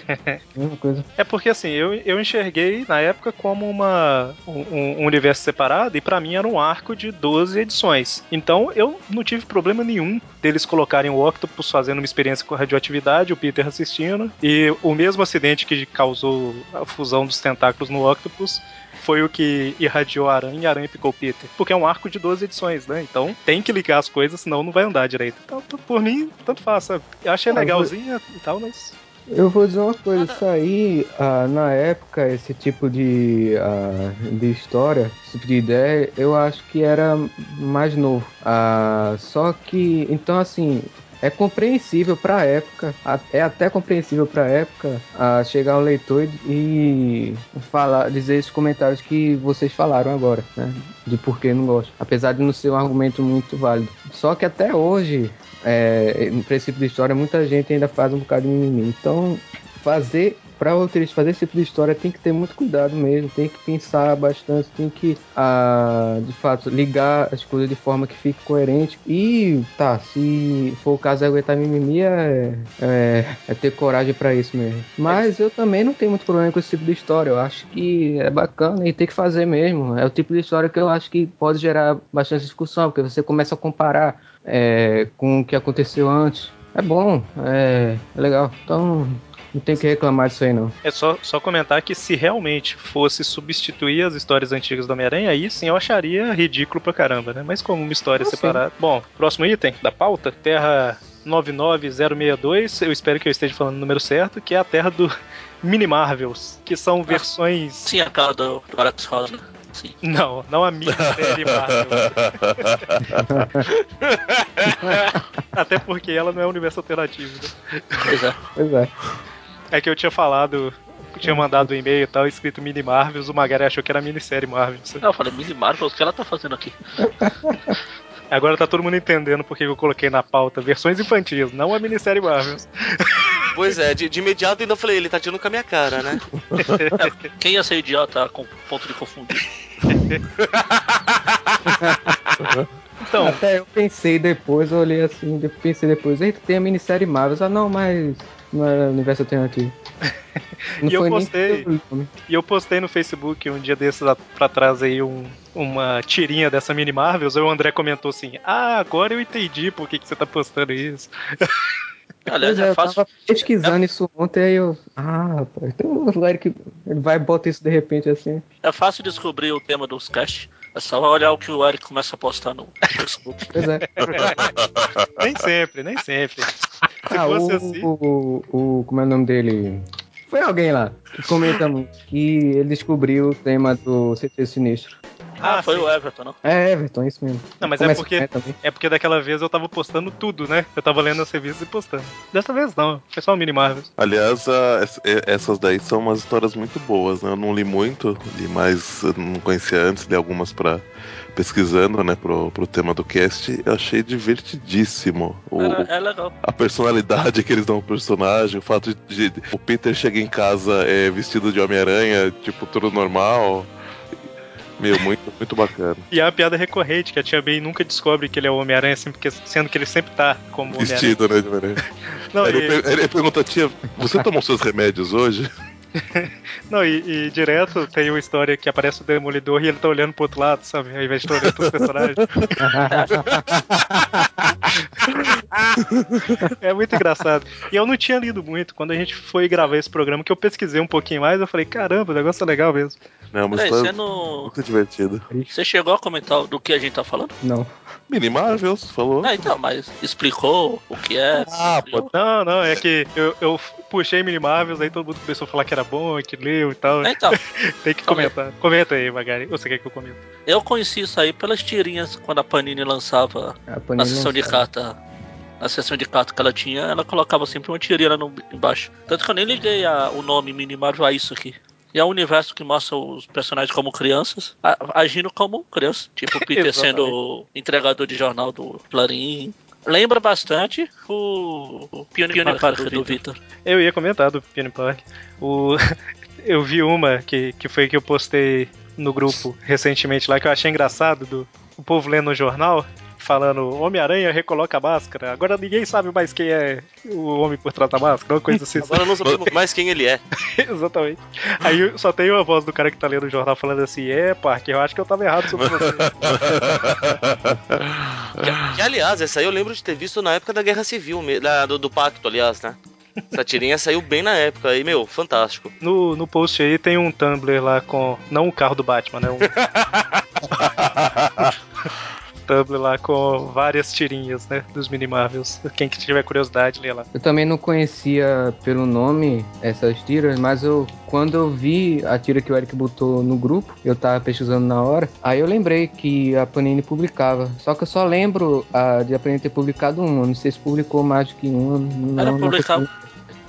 Mesma coisa. É porque assim, eu, eu enxerguei na época como uma, um, um universo separado e pra mim era um arco de 12 edições. Então eu não tive problema nenhum deles colocarem o Octopus fazendo uma experiência com radioatividade, o Peter assistindo, e o mesmo acidente que causou a fusão dos tentáculos no Octopus foi o que irradiou a aranha e a aranha picou o Peter. Porque é um arco de 12 edições, né? Então tem que ligar as coisas, senão não vai andar direito. Então, por mim, tanto faz, sabe? Eu achei Ah, legalzinha e tal, mas Eu vou dizer uma coisa, isso aí, ah, na época, esse tipo de, ah, de história, esse tipo de ideia, eu acho que era mais novo. Ah, só que, então assim, é compreensível época, a- é até compreensível pra época ah, chegar um leitor e, falar, dizer esses comentários que vocês falaram agora, né? De por que não gosta. Apesar de não ser um argumento muito válido. Só que até hoje, é, no princípio de história, muita gente ainda faz um bocado de mimimi. Então, fazer para roteirista fazer esse tipo de história tem que ter muito cuidado mesmo, tem que pensar bastante, tem que ah, de fato ligar as coisas de forma que fique coerente e tá, se for o caso de aguentar mimimi é, é, é ter coragem para isso mesmo. Mas eu também não tenho muito problema com esse tipo de história, eu acho que é bacana e tem que fazer mesmo. É o tipo de história que eu acho que pode gerar bastante discussão, porque você começa a comparar é, com o que aconteceu antes. É bom, é, é legal. Então, não tem que reclamar disso aí, não. É só, só comentar que se realmente fosse substituir as histórias antigas do Homem-Aranha, aí sim eu acharia ridículo pra caramba, né? Mas como uma história Ah, sim. separada. Bom, próximo item da pauta: Terra 99062. Eu espero que eu esteja falando o número certo, que é a terra do Mini Marvels, que são versões. Sim, aquela do, do Alex Ross, né? Sim. Não, não a minissérie Marvel. Até porque ela não é um universo alternativo, né? Pois é. Pois é. É que eu tinha falado, eu tinha mandado um e-mail e tal, escrito Mini Marvels, o Magari achou que era minissérie Marvels. Não, eu falei, Mini Marvel, o que ela tá fazendo aqui? Agora tá todo mundo entendendo porque eu coloquei na pauta versões infantis, não a minissérie Marvels. Pois é, de, de imediato ainda falei, ele tá tirando com a minha cara, né? Quem ia ser idiota com ponto de confundir? Então, Até eu pensei depois, eu olhei assim, pensei depois, eita, tem a minissérie Marvel. Ah, não, mas não é universo alternativo. Não E eu postei. E eu postei no Facebook um dia desses pra trás aí um- uma tirinha dessa mini Marvels, aí o André comentou assim: Ah, agora eu entendi por que, que você tá postando isso. Aliás, Pois é, é eu fácil. tava pesquisando isso ontem, aí eu. Ah, rapaz, então o Eric vai e bota isso de repente assim. É fácil descobrir o tema dos cast. É só olhar o que o Eric começa a postar no Facebook. Pois é. nem sempre, nem sempre. Se ah, fosse o, assim. o, o. Como é o nome dele? Foi alguém lá que comenta muito que ele descobriu o tema do CT Sinistro. Ah, Ah, foi sim. o Everton, não? É, Everton, isso mesmo. Não, mas é porque-. É porque daquela vez eu tava postando tudo, né? Eu tava lendo as revistas e postando. Dessa vez não, foi só o mini Marvels. Aliás, a- es- essas daí são umas histórias muito boas, né? Eu não li muito, li mais, eu não conhecia antes, li algumas pra pesquisando, né, pro, pro tema do cast. Eu achei divertidíssimo. O, Era- é legal. a personalidade que eles dão ao personagem, o fato de, de- o Peter chega em casa é, vestido de Homem-Aranha, tipo, tudo normal. Meu, muito, muito bacana. E é uma piada recorrente, que a Tia May nunca descobre que ele é o Homem-Aranha, assim, porque- sendo que ele sempre tá como. Vestido, né, de Homem-Aranha. Ele, e, ele pergunta, tia, você tomou seus remédios hoje? não e, e direto tem uma história que aparece o Demolidor e ele tá olhando pro outro lado, sabe? Ao invés de estar olhando pros personagens. É muito engraçado. E eu não tinha lido muito. Quando a gente foi gravar esse programa, que eu pesquisei um pouquinho mais, eu falei, caramba, o negócio é legal mesmo. Não, mas você não. muito divertido. Você chegou a comentar do que a gente tá falando? Não. Mini Marvels, falou? Ah, então, mas explicou o que é. Ah, explicou. Não, não, é que eu, eu puxei Mini Marvels, aí todo mundo começou a falar que era bom, que leu e tal. É, Então, Tem que comentar. Comenta aí, Magari. Você quer que eu comente? eu conheci isso aí pelas tirinhas quando a Panini lançava A na Panini sessão de lançava. carta. Na sessão de carta que ela tinha, ela colocava sempre uma tirinha lá no, embaixo. Tanto que eu nem liguei a- o nome Mini Marvel a isso aqui. E é um universo que mostra os personagens como crianças, agindo como crianças. Tipo o Peter sendo o entregador de jornal do Clarim. Lembra bastante o, o Peony Parker do Victor. Eu ia comentar do Peony Park. O... eu vi uma que, que foi que eu postei no grupo recentemente lá, que eu achei engraçado, do o povo lendo no jornal, falando Homem-Aranha recoloca a máscara. Agora ninguém sabe mais quem é o homem por trás da máscara, uma coisa assim. Agora não sabemos mais quem ele é. Exatamente. Aí só tem uma voz do cara que tá lendo o jornal falando assim: É, Parker, eu acho que eu tava errado sobre você. Que, que, aliás, essa aí eu lembro de ter visto na época da Guerra Civil, da- do, do Pacto, aliás, né? Essa tirinha saiu bem na época aí, meu, fantástico. No, no post aí tem um Tumblr lá com. Não o carro do Batman, né? Um... Tumblr lá com várias tirinhas, né? Dos Mini Marvels. Quem que tiver curiosidade, lê lá. Eu também não conhecia pelo nome essas tiras, mas eu quando eu vi a tira que o Eric botou no grupo, eu tava pesquisando na hora, aí eu lembrei que a Panini publicava. Só que eu só lembro a, de a Panini ter publicado uma, não sei se publicou mais do que uma. Não, publicava- consigo-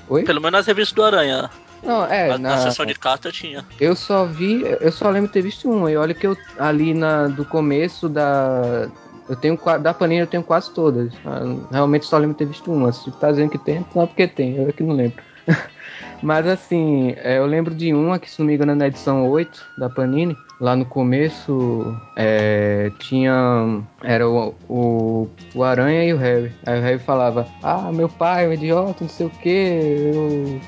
Oi? Pelo menos nas revistas do Aranha. Não, é, na, na, sessão de carta tinha. eu só vi, eu só lembro de ter visto uma. E olha que eu ali na do começo da eu tenho da Panini eu tenho quase todas. Ah, Realmente só lembro de ter visto uma. Se tá dizendo que tem, não é porque tem, eu é que não lembro. Mas assim, é, eu lembro de uma que, se não me engano, é na edição 8 da Panini. Lá no começo é, tinha. Era o, o, o Aranha e o Harry. Aí o Harry falava: Ah, meu pai é um idiota, não sei o que,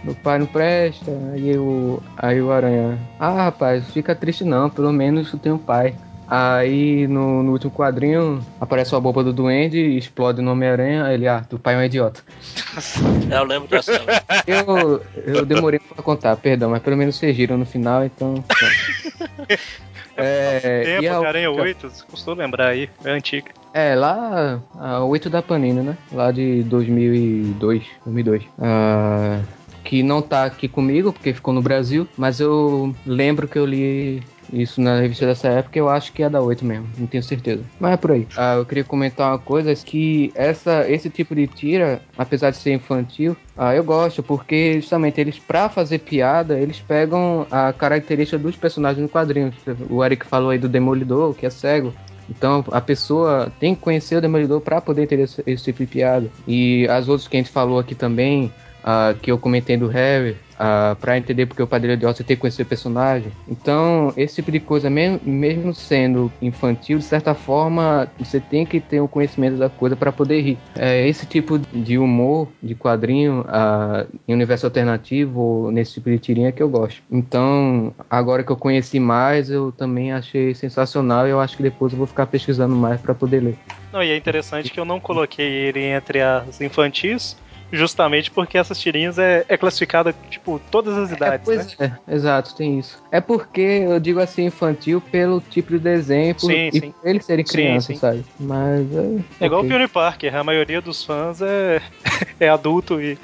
meu pai não presta. Aí o, aí o Aranha: Ah, rapaz, fica triste não, pelo menos tu tem um pai. Aí no, no último quadrinho aparece a bomba do duende, explode no Homem-Aranha. Ele, ah, teu pai é um idiota. É, eu lembro dessa. Eu, eu demorei pra contar, perdão, mas pelo menos vocês giram no final, então. É, Tempo, e a Homem-Aranha outra- 8, você custou lembrar aí, é antiga. É, lá, a 8 da Panini, né? Lá de 2002, 2002. Ah, que não tá aqui comigo, porque ficou no Brasil, mas eu lembro que eu li isso na revista dessa época, eu acho que é da 8 mesmo, não tenho certeza. Mas é por aí. Ah, eu queria comentar uma coisa, que essa, esse tipo de tira, apesar de ser infantil, ah, eu gosto, porque justamente eles, pra fazer piada, eles pegam a característica dos personagens no quadrinho. O Eric falou aí do Demolidor, que é cego. Então a pessoa tem que conhecer o Demolidor para poder ter esse, esse tipo de piada. E as outras que a gente falou aqui também, ah, que eu comentei do Harry, ah, pra entender porque o de Oz você tem que conhecer o personagem. Então, esse tipo de coisa, mesmo, mesmo sendo infantil, de certa forma, você tem que ter o conhecimento da coisa para poder rir. É, esse tipo de humor, de quadrinho, ah, em universo alternativo, nesse tipo de tirinha que eu gosto. Então, agora que eu conheci mais, eu também achei sensacional e eu acho que depois eu vou ficar pesquisando mais para poder ler. Não, e é interessante que eu não coloquei ele entre as infantis, justamente porque essas tirinhas é, é classificada, tipo, todas as É, idades, pois né? é, exato, tem isso. É porque eu digo assim infantil pelo tipo de desenho por- Sim, e sim. eles serem crianças, sim. sabe? Mas é. É igual o. Peony Parker, a maioria dos fãs é, é adulto e.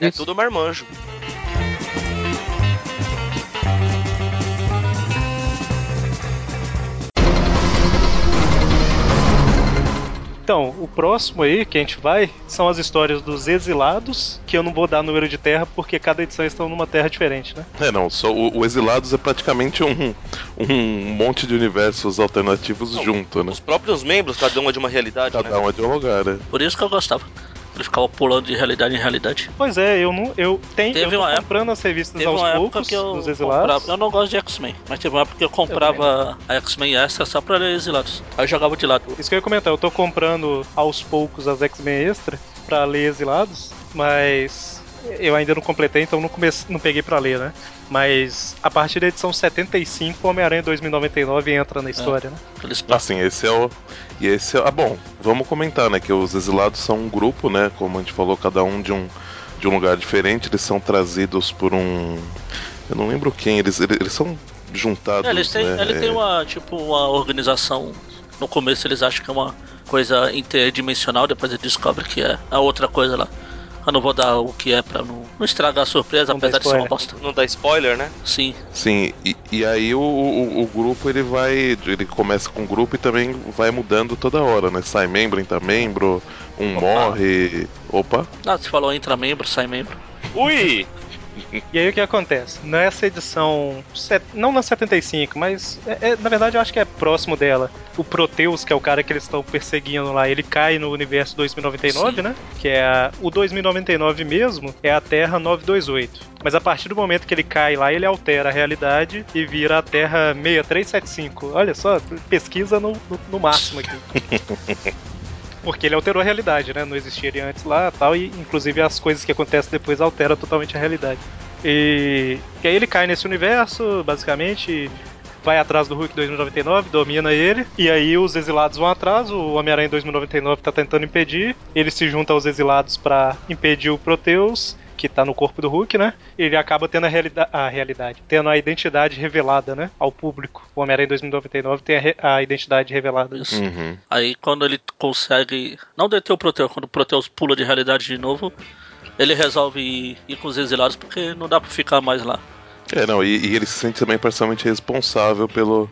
É Isso. tudo marmanjo. Então, o próximo aí que a gente vai são as histórias dos exilados, que eu não vou dar número de terra porque cada edição estão numa terra diferente, né? É, não, só o, o Exilados é praticamente um, um monte de universos alternativos junto, né? Os próprios membros, cada um é de uma realidade, Cada né? um é de um lugar, né? Por isso que eu gostava. Ele ficava pulando de realidade em realidade. Pois é, eu não. Eu tenho. Teve eu uma época- comprando as revistas aos época poucos que eu dos exilados. comprava. Eu não gosto de X-Men, mas teve uma época que eu comprava a X-Men Extra só pra ler Exilados. Aí eu jogava de lado. Isso que eu ia comentar, eu tô comprando aos poucos as X-Men Extra pra ler Exilados, mas eu ainda não completei, então não, comece, não peguei pra ler, né? Mas a partir da edição 75, o Homem-Aranha 2099 entra na história, né? Aqueles Assim, esse é o. E esse é. Ah, bom, vamos comentar, né? Que os exilados são um grupo, né? Como a gente falou, cada um de um, de um lugar diferente. Eles são trazidos por um. Eu não lembro quem, eles, eles, eles são juntados. É, eles têm, né? ele tem uma, tipo, uma organização. No começo eles acham que é uma coisa interdimensional, depois eles descobrem que é a outra coisa lá. Eu não vou dar o que é pra não, não estragar a surpresa, Não apesar de ser uma bosta. Não dá spoiler, né? Sim. Sim, e, e aí o, o, o grupo ele vai. Ele começa com o grupo e também vai mudando toda hora, né? Sai membro, entra membro, um Opa. morre. Opa! Ah, você falou entra membro, sai membro. Ui! E aí o que acontece? Nessa edição, set- não na 75, mas é- é- na verdade eu acho que é próximo dela. O Proteus, que é o cara que eles estão perseguindo lá, ele cai no universo 2099, Sim. né? Que é a- o 2099 mesmo, é a Terra 928. Mas a partir do momento que ele cai lá, ele altera a realidade e vira a Terra 6375. Olha só, pesquisa no, no- no máximo aqui. Porque ele alterou a realidade, né? Não existia ele antes lá tal, e inclusive as coisas que acontecem depois alteram totalmente a realidade. E, e aí ele cai nesse universo, basicamente, vai atrás do Hulk 2099, domina ele, e aí os exilados vão atrás, o Homem-Aranha 2099 tá tentando impedir, ele se junta aos exilados pra impedir o Proteus, que tá no corpo do Hulk, né? Ele acaba tendo a, realida a realidade, tendo a identidade revelada, né? Ao público. O Homem-Aranha 2099 tem a, re- a identidade revelada. Isso. Uhum. Aí quando ele consegue. Não deter o Proteus, quando o Proteus pula de realidade de novo, ele resolve ir, ir com os exilados porque não dá pra ficar mais lá. É, não, e, e ele se sente também parcialmente responsável pelo,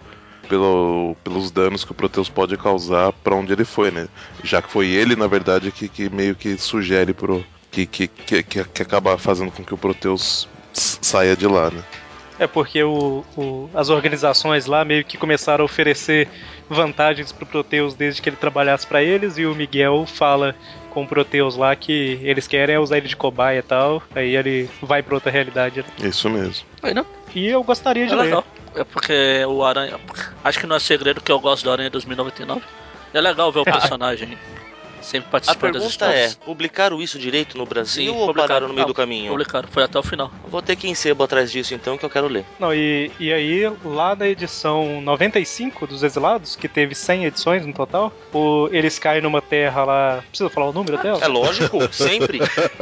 pelo, pelos danos que o Proteus pode causar pra onde ele foi, né? Já que foi ele, na verdade, que, que meio que sugere pro. Que, que, que, que, acaba fazendo com que o Proteus saia de lá, né? É porque o, o- as organizações lá meio que começaram a oferecer vantagens pro Proteus desde que ele trabalhasse pra eles e o Miguel fala com o Proteus lá que eles querem é usar ele de cobaia e tal. Aí ele vai pra outra realidade. né? Isso mesmo. Aí não. E eu gostaria de É ler. legal. É porque o Aranha. Acho que não é segredo que eu gosto do Aranha 2099. É legal ver o personagem sempre A participando das pergunta é: histórias. publicaram isso direito no Brasil ou publicaram. pararam no meio Ah, do caminho? Publicaram, foi até o final. Vou ter que ir em sebo atrás disso então, que eu quero ler. Não, e, e aí, lá na edição 95 dos Exilados, que teve 100 edições no total, o, eles caem numa terra lá. Precisa falar o número dela? É lógico, sempre.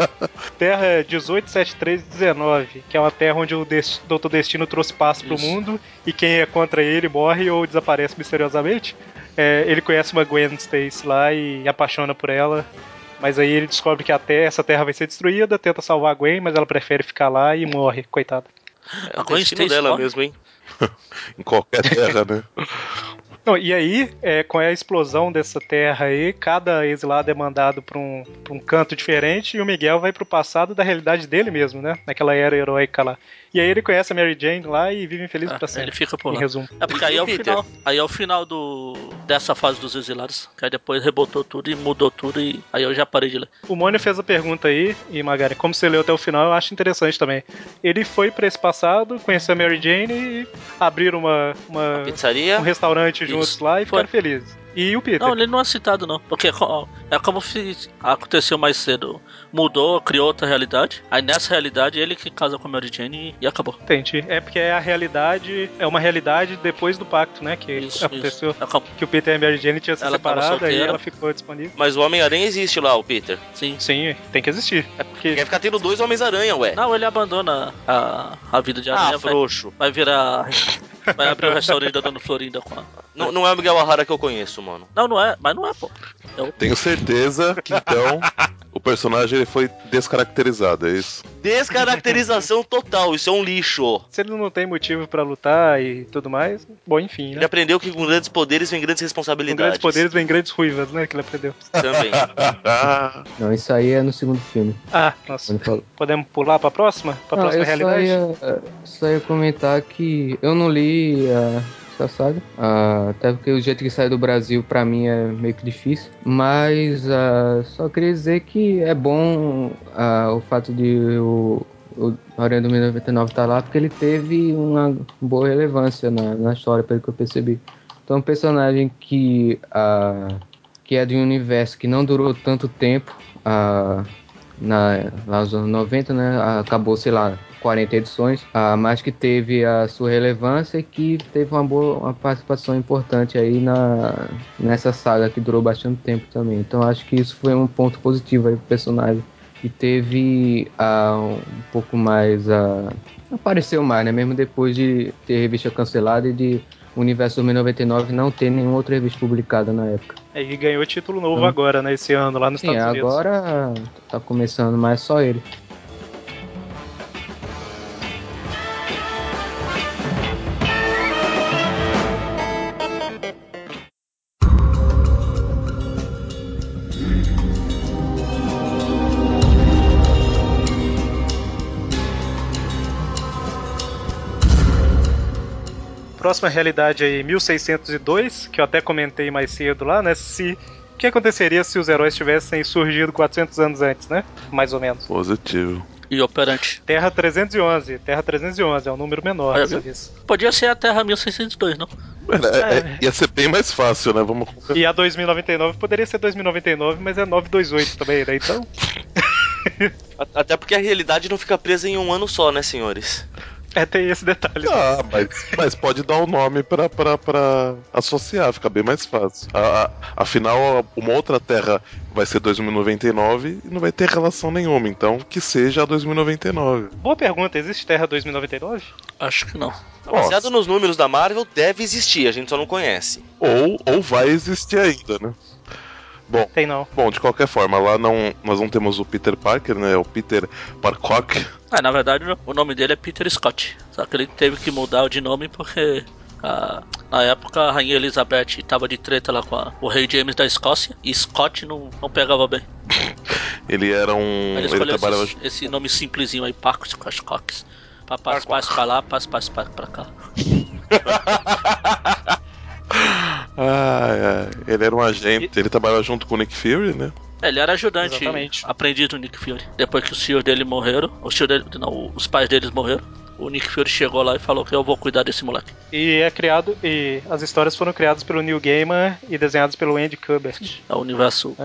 Terra 187319, que é uma terra onde o Des- Doutor Destino trouxe paz pro mundo e quem é contra ele morre ou desaparece misteriosamente. É, ele conhece uma Gwen Stacy lá e apaixona por ela. Mas aí ele descobre que até essa terra vai ser destruída, tenta salvar a Gwen, mas ela prefere ficar lá e morre, coitada. É o A Gwen destino Stacy dela morre? mesmo, hein? Em qualquer terra, né? Não, e aí, é, com a explosão dessa terra aí, cada exilado é mandado pra um, pra um canto diferente e o Miguel vai pro passado da realidade dele mesmo, né? Naquela era heróica lá. E aí ele conhece a Mary Jane lá e vivem felizes Ah, pra sempre. ele fica por Em lá. resumo. É porque aí é o final. Aí é o final do. dessa fase dos exilados. Que aí depois rebotou tudo e mudou tudo e aí eu já parei de ler. O Mônio fez a pergunta aí, e Magari, como você leu até o final, eu acho interessante também. Ele foi pra esse passado, conheceu a Mary Jane e abriram uma, uma- Pizzaria. um restaurante Isso. juntos lá e ficaram felizes. E o Peter? Não, ele não é citado não, porque é como se aconteceu mais cedo. Mudou, criou outra realidade. Aí nessa realidade ele que casa com a Mary Jane e, e acabou. Entendi. É porque é a realidade, é uma realidade depois do pacto, né? Que Isso, aconteceu. isso. É Que o Peter e a Mary Jane tinham se Ela separado e ela ficou disponível. Mas o Homem-Aranha existe lá, o Peter. Sim. Sim, tem que existir. É porque. Quer ficar tendo dois Homens-Aranha, ué. Não, ele abandona a, a vida de Ah, aranha, vai, frouxo. vai virar. Vai abrir o restaurante da Dona Florinda com a. Não, não é o Miguel O'Hara que eu conheço, mano. Não, não é, mas não é, pô. Eu, Tenho certeza que então o personagem ele foi descaracterizado, é isso? Descaracterização total, isso é um lixo. Se ele não tem motivo pra lutar e tudo mais, bom, enfim, Ele né? aprendeu que com grandes poderes vem grandes Com responsabilidades. grandes poderes vem grandes ruivas, né? Que ele aprendeu. Também. Não, isso aí é no segundo filme. Ah, nossa. Podemos pular pra próxima? Pra Não, próxima eu só realidade? ia, só ia comentar que eu não li a, essa saga, ah, até porque o jeito que sai do Brasil pra mim é meio que difícil, mas ah, só queria dizer que é bom ah, o fato de o, o do 1099 estar lá, porque ele teve uma boa relevância na, na história, pelo que eu percebi. Então, um personagem que, ah, que é de um universo que não durou tanto tempo, na, lá nos anos 90, né? Acabou, sei lá, 40 edições, ah, mas que teve a sua relevância e que teve uma boa uma participação importante aí na, nessa saga que durou bastante tempo também. Então acho que isso foi um ponto positivo aí pro personagem. E teve ah, um pouco mais. ah, apareceu mais, né? Mesmo depois de ter revista cancelada e de Universo 2099 não ter nenhuma outra revista publicada na época. É, E ganhou título novo Hum. agora, né? Esse ano, lá nos Sim, Estados Unidos. agora tá começando mais só ele. Próxima realidade aí, 1602, que eu até comentei mais cedo lá, né? Se. O que aconteceria se os heróis tivessem surgido 400 anos antes, né? Mais ou menos. Positivo. e operante. Terra 311. Terra 311 é um número menor dessa vez. Podia ser a Terra 1602, não? É, é, ia ser bem mais fácil, né? Vamos E a 2099 poderia ser 2099, mas é 928 também, né? Então. Até porque a realidade não fica presa em um ano só, né, senhores? É, tem esse detalhe. Ah, mas, mas pode dar um nome pra, pra, pra associar, fica bem mais fácil. A- a- afinal, uma outra terra vai ser 2099 e não vai ter relação nenhuma, então que seja a 2099. Boa pergunta, existe Terra 2099? Acho que não. Baseado nos números da Marvel, deve existir, a gente só não conhece. Ou, ou vai existir ainda, né? Bom, Tem não. bom, de qualquer forma, lá não, nós não temos o Peter Parker, né? O Peter Parcock. Ah, na verdade, o nome dele é Peter Scott. Só que ele teve que mudar de nome porque ah, na época a Rainha Elizabeth estava de treta lá com a- o Rei James da Escócia e Scott não, não pegava bem. Ele era um. Ele Ele escolheu trabalhava. esse, esse nome simplesinho aí, Paco Scott Cox. Pra paz, paz pra lá, paz, paz, paz pra cá. Ai, ai. Ele era um agente, ele trabalhava junto com o Nick Fury, né? É, ele era ajudante, Exatamente. aprendiz do Nick Fury. Depois que os filhos dele morreram, os filhos dele, não, os pais deles morreram, o Nick Fury chegou lá e falou que eu vou cuidar desse moleque. E é criado. E as histórias foram criadas pelo Neil Gaiman e desenhadas pelo Andy Kubert. É o universo.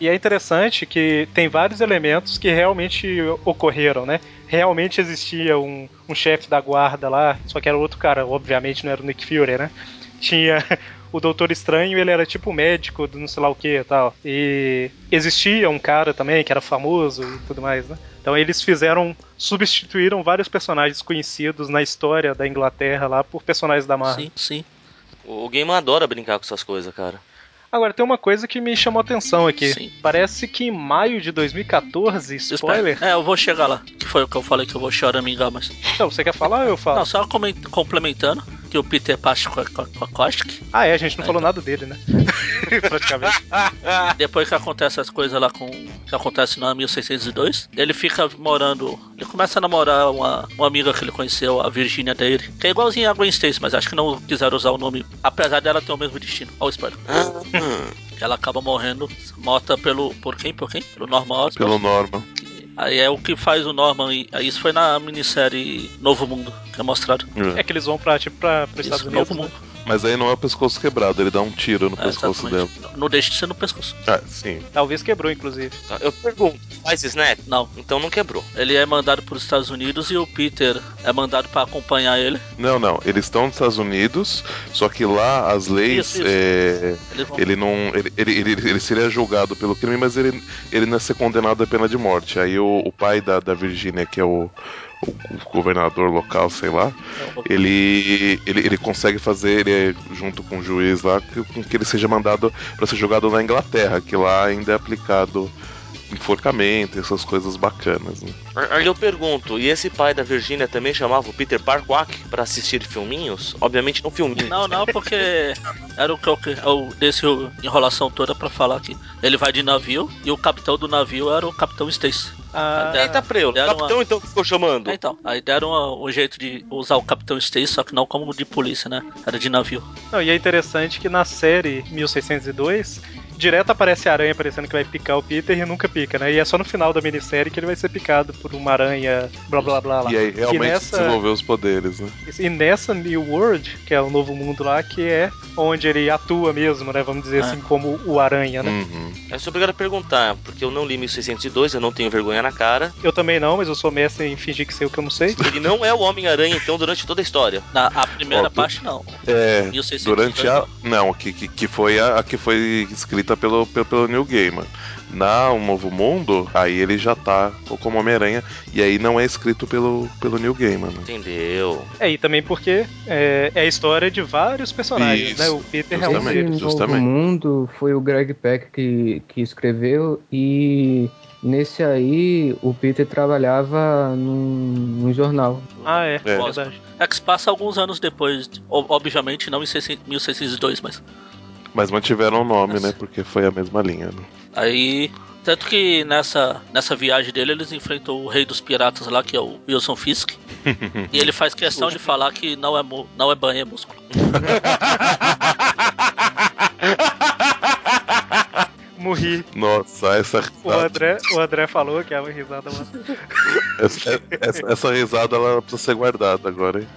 E é interessante que tem vários elementos que realmente ocorreram, né? Realmente existia um, um chefe da guarda lá, só que era outro cara, obviamente não era o Nick Fury, né? Tinha o Doutor Estranho, ele era tipo médico do não sei lá o que e tal. E existia um cara também que era famoso e tudo mais, né? Então eles fizeram, substituíram vários personagens conhecidos na história da Inglaterra lá por personagens da Marvel. Sim, sim. O Game adora brincar com essas coisas, cara. Agora, tem uma coisa que me chamou a atenção aqui. Sim. Parece que em maio de 2014, spoiler. É, eu vou chegar lá. Que foi o que eu falei que eu vou choramingar, mas. Então, você quer falar ou eu falo? Não, só complementando que o Peter Kostick. Ah, é, a gente não falou nada dele, né? praticamente. Depois que acontece as coisas lá com. que acontece na 1602, ele fica morando. Ele começa a namorar uma, uma amiga que ele conheceu, a Virginia dele. Que é igualzinha a Gwen Stacy, mas acho que não quiseram usar o nome. Apesar dela ter o mesmo destino. Olha o spoiler. Que ela acaba morrendo, morta pelo. por quem? Por quem? Pelo Norman Osborn. Pelo Norman. Aí é o que faz o Norman. E, aí isso foi na minissérie Novo Mundo, que é mostrado. É que eles vão pra, tipo, pra, Isso, Estados Unidos. Novo né? Mundo. Mas aí não é o pescoço quebrado, ele dá um tiro no É, pescoço dela. Não deixa de ser no pescoço. Ah, sim. Talvez quebrou, inclusive. Tá, Eu pergunto, faz snap? Não. Então não quebrou. Ele é mandado para os Estados Unidos e o Peter é mandado para acompanhar ele. Não, não. Eles estão nos Estados Unidos, só que lá as leis. Isso, isso. é, vão- Ele não. Ele, ele, ele, ele seria julgado pelo crime, mas ele, ele não ia ser condenado à pena de morte. Aí o, o pai da, da Virgínia, que é o, o, o governador local, sei lá, ele, ele, ele consegue fazer, ele junto com o juiz lá, que, com que ele seja mandado para ser julgado na Inglaterra, que lá ainda é aplicado enforcamento, essas coisas bacanas. Né? Aí eu pergunto, e esse pai da Virgínia também chamava o Peter Parquack pra assistir filminhos? Obviamente não filminhos. Não, não, porque era o que eu, eu desse enrolação toda pra falar que ele vai de navio e o capitão do navio era o capitão Stacy. Ah, Deram- Eita, preu, deram capitão uma- então que ficou chamando. É, então, aí deram uma- um jeito de usar o capitão Stacy, só que não como de polícia, né? Era de navio. Não, e é interessante que na série 1602, direto aparece a aranha parecendo que vai picar o Peter e nunca pica, né? E é só no final da minissérie que ele vai ser picado por uma aranha, blá blá blá lá. E aí realmente nessa- desenvolveu os poderes, né? E nessa New World, que é o novo mundo lá, que é onde ele atua mesmo, né? Vamos dizer Ah. assim, como o aranha, né? Uhum. Eu sou obrigado a perguntar, porque eu não li 1602, eu não tenho vergonha na cara. Eu também não, mas eu sou mestre em fingir que sei o que eu não sei. Ele não é o Homem-Aranha, então, durante toda a história. Na a primeira Ó, parte, não. É, 1602, durante a. não. Não, que, que, que foi a, a que foi escrita pelo, pelo, pelo Neil Gaiman. Na Um Novo Mundo, aí ele já tá como Homem-Aranha, e aí não é escrito pelo, pelo Neil Gaiman. Né? Entendeu? É, e também porque é, é a história de vários personagens, Isso, né? O Peter é um justamente. deles. Esse Novo justamente. Mundo foi o Greg Peck que, que escreveu e nesse aí o Peter trabalhava num, num jornal. Ah, é, É. É que se passa alguns anos depois, obviamente não em 600 1602, mas Mas mantiveram o nome, Nossa. né? Porque foi a mesma linha. Né? Aí. Tanto que nessa, nessa viagem dele eles enfrentam o rei dos piratas lá, que é o Wilson Fisk. e ele faz questão de falar que não é, não é banho, é músculo. Morri. Nossa, essa O risada, André, o André falou que é uma risada essa, essa- essa risada ela precisa ser guardada agora, hein?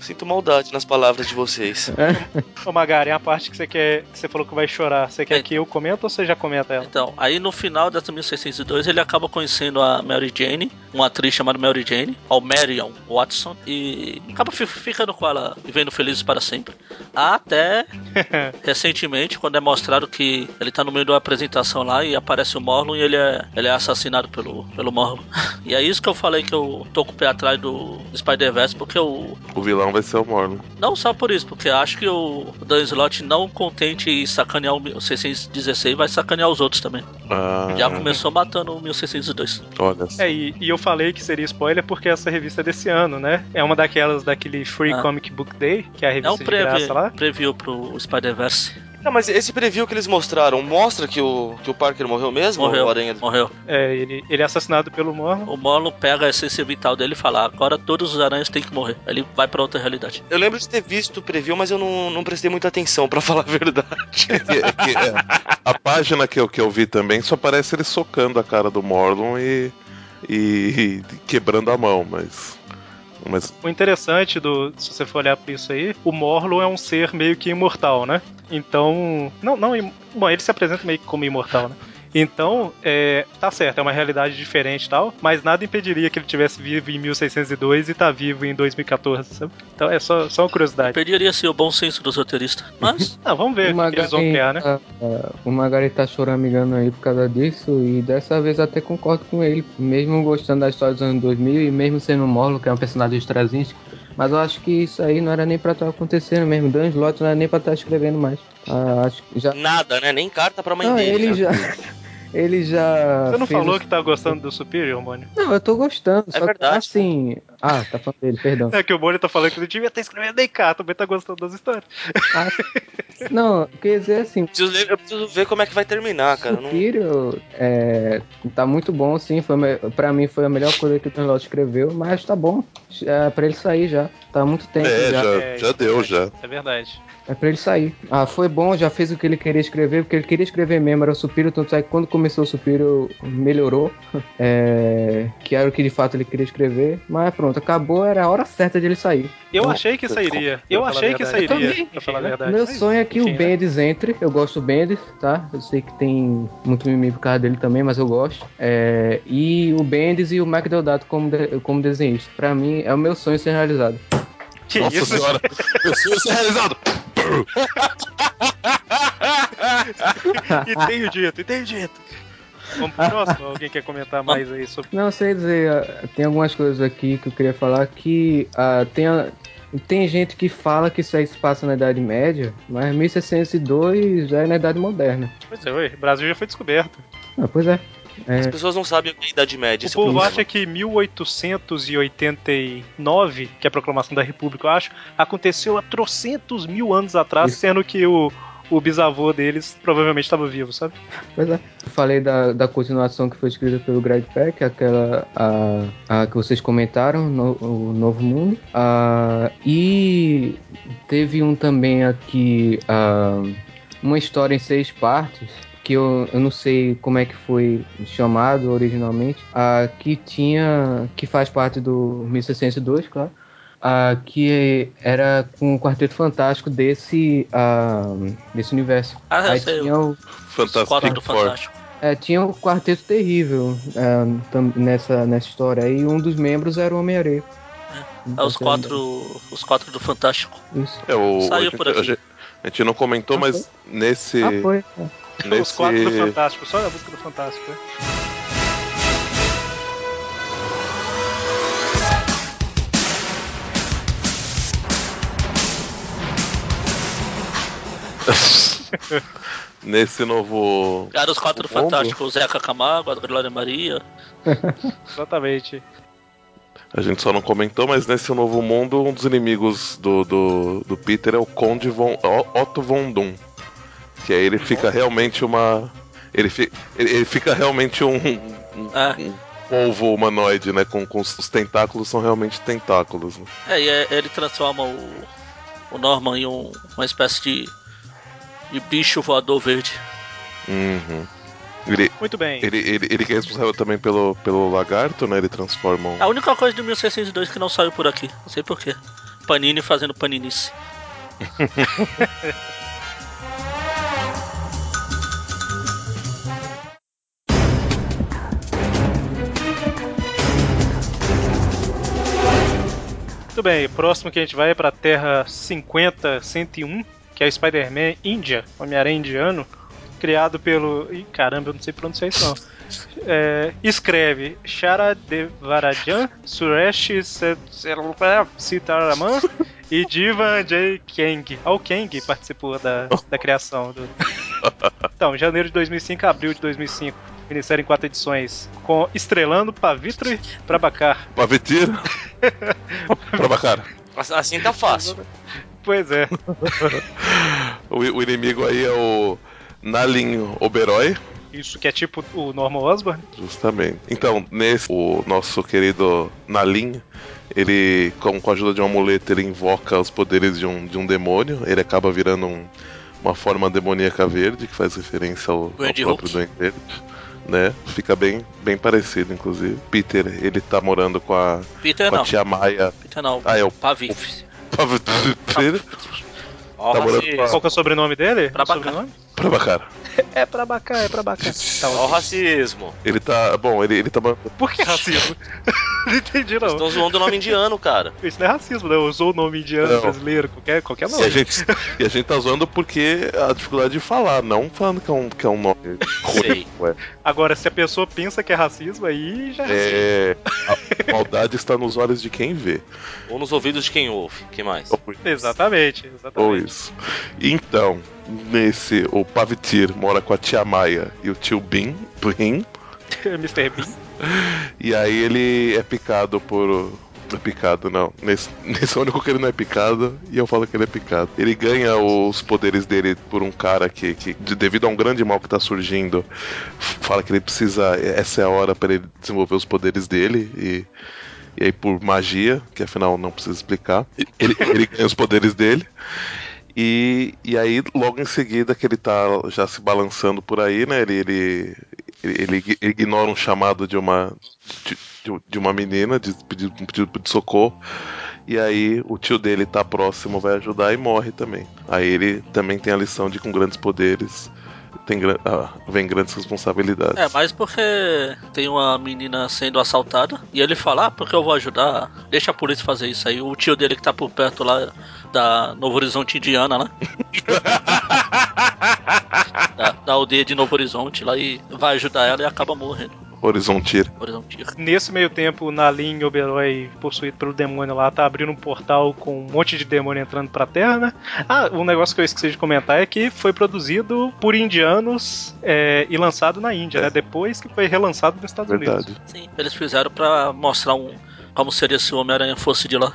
Sinto maldade nas palavras de vocês. Ô Magari, a parte que você quer. que você falou que vai chorar, você quer É. que eu comente ou você já comenta ela? Então, aí no final dessa 1602 ele acaba conhecendo a Mary Jane, uma atriz chamada Mary Jane, ou Marion Watson, e acaba fi- ficando com ela vivendo felizes para sempre. Até recentemente, quando é mostrado que ele tá no meio de uma apresentação lá e aparece o Morlun e ele é, ele é assassinado pelo, pelo Morlun. E é isso que eu falei que eu tô com o pé atrás do Spider-Verse, porque o. O vilão vai ser o Morlun. Não só por isso, porque acho que o Dan Slott, não contente em sacanear o 1616, vai sacanear os outros também. Ah, Já começou matando o 1602. Olha. É, e, e eu falei que seria spoiler porque essa revista é desse ano, né? É uma daquelas daquele Free Ah. Comic Book Day, que é a É revista um de preview, graça lá. preview pro Spider-Verse. Não, mas esse preview que eles mostraram mostra que o, que o Parker morreu mesmo? Morreu, O Aranha... morreu. É, ele, ele é assassinado pelo Morlun. O Morlun pega a essência vital dele e fala: agora todos os aranhas têm que morrer. Ele vai pra outra realidade. Eu lembro de ter visto o preview, mas eu não, não prestei muita atenção, pra falar a verdade. É que- é que, é, a página que eu, que eu vi também só parece ele socando a cara do Morlun e, e, e quebrando a mão, mas. Mas O interessante do, se você for olhar pra isso aí, o Morlun é um ser meio que imortal, né? Então, não, não, bom, ele se apresenta meio que como imortal, né? Então, é, tá certo, é uma realidade diferente e tal, mas nada impediria que ele tivesse vivo em 1602 e tá vivo em 2014, sabe? Então é só, só uma curiosidade. Perderia assim, o bom senso dos roteiristas. Mas, Ah, vamos ver o que eles vão criar, né? tá, o Magari tá choramingando aí por causa disso, e dessa vez até concordo com ele, mesmo gostando da história dos anos 2000 e mesmo sendo o Morlo, que é um personagem de Straczynski, mas eu acho que isso aí não era nem pra estar acontecendo mesmo, Dan Slott não era nem pra estar escrevendo mais. Ah, acho que já... Nada, né? Nem carta pra mãe Não, dele. ele né? já... Ele já. Você não falou os- que tá gostando do Superior, Mônio? Não, eu tô gostando. É só verdade. que, assim, Ah, tá falando dele, perdão. É que o Mônio tá falando que não devia ter escrevendo nem cá, também tá gostando das histórias. Ah, não, quer dizer assim, Preciso ver- eu preciso ver como é que vai terminar, cara. eu Não... É, tá muito bom, sim. Foi, pra mim foi a melhor coisa que o Tony Lott escreveu, mas tá bom. É pra ele sair já. Tá há muito tempo É, já. já, É, já deu, já. É verdade. É pra ele sair. Ah, foi bom, já fez o que ele queria escrever, porque ele queria escrever mesmo, era o Suspiro, tanto é que quando começou o Suspiro melhorou, é, que era o que de fato ele queria escrever, mas pronto, acabou, era a hora certa de ele sair. Eu achei que sairia. Eu achei que sairia. também. Pra falar a verdade. Meu Mas, sonho é que enfim, o né? Bendis entre, eu gosto do Bendis, tá? Eu sei que tem muito mimimi por causa dele também, mas eu gosto. É, e o Bendis e o Mike Deodato como, de- como desenhista. Pra mim, é o meu sonho ser realizado. Que Nossa isso? senhora, eu sou isso é realizado. E tenho Vamos pro próximo? Alguém quer comentar mais aí sobre. Não, sei dizer, tem algumas coisas aqui que eu queria falar que ah, tem, tem gente que fala que isso aí se passa na Idade Média, mas 1602 já é na Idade Moderna. Pois é, ué, o Brasil já foi descoberto. Ah, pois é. As É, pessoas não sabem o que é a Idade Média. O esse é povo problema. acha que 1889, que é a proclamação da República, eu acho, aconteceu há trocentos mil anos atrás, Isso. sendo que o, o bisavô deles provavelmente estava vivo, sabe? pois é. Falei da, da continuação que foi escrita pelo Greg Peck, aquela a, a que vocês comentaram, no, o Novo Mundo. Ah, e teve um também aqui, ah, uma história em seis partes. Que eu, eu não sei como é que foi chamado originalmente, ah, que tinha. que faz parte do 1602, claro. Ah, que era com o Quarteto Fantástico desse, ah, desse universo. Ah, Aí sei. tinha o, Os Fantástico quatro do Four. Fantástico. é, tinha o Quarteto Terrível é, tam- nessa, nessa história. E um dos membros era o Homem-Areia. É, os quatro. Os quatro do Fantástico. Isso. É, o, Saiu gente, por aqui. a gente- a gente não comentou, Ah, mas nesse. Ah, foi. nesse... Os quatro do Fantástico, só a música do Fantástico, né? nesse novo. Era os quatro do O mundo? Fantástico, o Zeca Camargo, a Glória Maria. Exatamente. A gente só não comentou, mas nesse novo mundo, um dos inimigos do, do, do Peter é o Conde von, Otto von Doom. Que aí ele fica realmente uma. Ele, fi, ele, ele fica realmente um, um, É. um polvo humanoide, né? Com, com os os tentáculos são realmente tentáculos. Né? É, e é- ele transforma o, o Norman em um- uma espécie de, de bicho voador verde. Uhum. Ele, Muito bem. ele, ele, ele que é responsável também pelo, pelo lagarto, né? Ele transforma um. A única coisa de 1602 que não saiu por aqui, não sei porquê. Panini fazendo paninice. Muito bem, próximo que a gente vai é pra Terra 50-101, que é o Spider-Man Índia, Homem-Aranha indiano, criado pelo. Ih, caramba, eu não sei pronunciar isso não. É, escreve Shara Devarajan, Suresh Sitaraman e Divan J. Kang. Ah, o Kang participou da, da criação. Do... Então, janeiro de 2005 a abril de 2005. Minissérie em quatro edições. Com Estrelando Pavitri Prabhakar. Pavetir? Prabacara. Assim tá fácil. Pois é. O, o inimigo aí é o Nalin Oberoi. Isso que é tipo o Norman Osborn. Justamente. Então, nesse, o nosso querido Nalin, ele, com, com a ajuda de um amuleto, ele invoca os poderes de um, de um demônio. Ele acaba virando um- uma forma demoníaca verde, que faz referência ao, ao próprio Hulk. Duende Verde. Né? Fica bem, bem parecido, inclusive. Peter, ele tá morando com a, Peter com a não, tia Maia. Peter não. Ah, é o Pavi. Pavetir Ó, Tá morando a- Qual que é o sobrenome dele? Prabhakar. Sobrenome? Prabacara. É Prabhakar, é Prabhakar. Tá, Ó o racismo. Ele tá. Bom, ele, ele tá. Por que racismo? não entendi não. Estão zoando o nome indiano, cara. Isso não é racismo, né? Usou o nome indiano, Não. brasileiro, qualquer, qualquer E nome. a, gente, e a gente tá zoando porque a dificuldade de falar, não falando que é um, que é um nome ruim. Ué. Agora, se a pessoa pensa que é racismo, aí já é racismo. É, a maldade está nos olhos de quem vê. Ou nos ouvidos de quem ouve. que mais? Ou, Exatamente, ou exatamente. isso. Então, nesse, o Pavitir mora com a tia Maia e o tio Bin, Bin Mr. Bean. e aí ele é picado por, É picado, não. Nesse, nesse é o único que ele não é picado e eu falo que ele é picado. Ele ganha os poderes dele por um cara que, que de- devido a um grande mal que tá surgindo, fala que ele precisa. Essa é a hora para ele desenvolver os poderes dele e. E aí, por magia, que afinal não precisa explicar, ele, ele ganha os poderes dele. E, e aí, logo em seguida, que ele tá já se balançando por aí, né? Ele, ele, ele, ele ignora um chamado de uma, de, de- de uma menina, de pedir um pedido de socorro. E aí, o tio dele tá próximo, vai ajudar e morre também. Aí ele também tem a lição de com grandes poderes tem, ah, vem grandes responsabilidades. É, mas porque tem uma menina sendo assaltada e ele fala, ah, porque eu vou ajudar, deixa a polícia fazer isso aí. O tio dele que tá por perto lá da Novo Horizonte Indiana lá. da, da aldeia de Novo Horizonte lá e vai ajudar ela e acaba morrendo. Horizonteiro. Horizonte. Nesse meio tempo, o Nalin e Oberoi, possuído pelo demônio lá, tá abrindo um portal com um monte de demônio entrando pra Terra, né? Ah, um negócio que eu esqueci de comentar é que foi produzido por indianos é, e lançado na Índia, É. né? Depois que foi relançado nos Estados Verdade. Unidos. Sim, eles fizeram pra mostrar um como seria se o Homem-Aranha fosse de lá.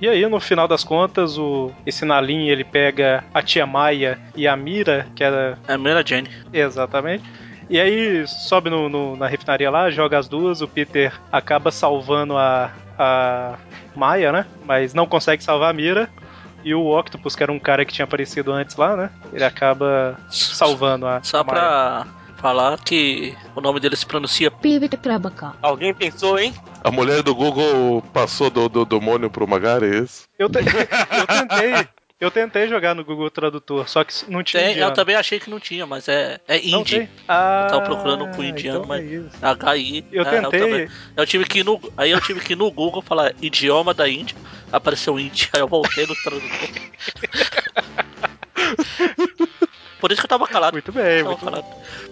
E aí, no final das contas, o, esse Nalin, ele pega a tia Maia e a Mira, que era É a Mera Jane. Exatamente. E aí sobe no, no- na refinaria lá, joga as duas, o Peter acaba salvando a, a Maia, né? Mas não consegue salvar a Mira. E o Octopus, que era um cara que tinha aparecido antes lá, né? Ele acaba salvando a, Só a Maia. pra falar que o nome dele se pronuncia Pivot Krabaka. Alguém pensou, hein? A mulher do Google passou do, do demônio pro Magari, é isso? Eu, te- eu tentei. Eu tentei jogar no Google Tradutor, só que não tinha Tem, indiano. eu também achei que não tinha, mas é, é indie. Ah, Eu tava procurando com indiano, então mas- é. HI. Eu é, tentei. também- Eu, tive que ir no, aí eu tive que ir no Google falar idioma da Índia. Apareceu Índia, aí eu voltei no tradutor. Por isso que eu tava calado. Muito bem, Tava muito bem. calado.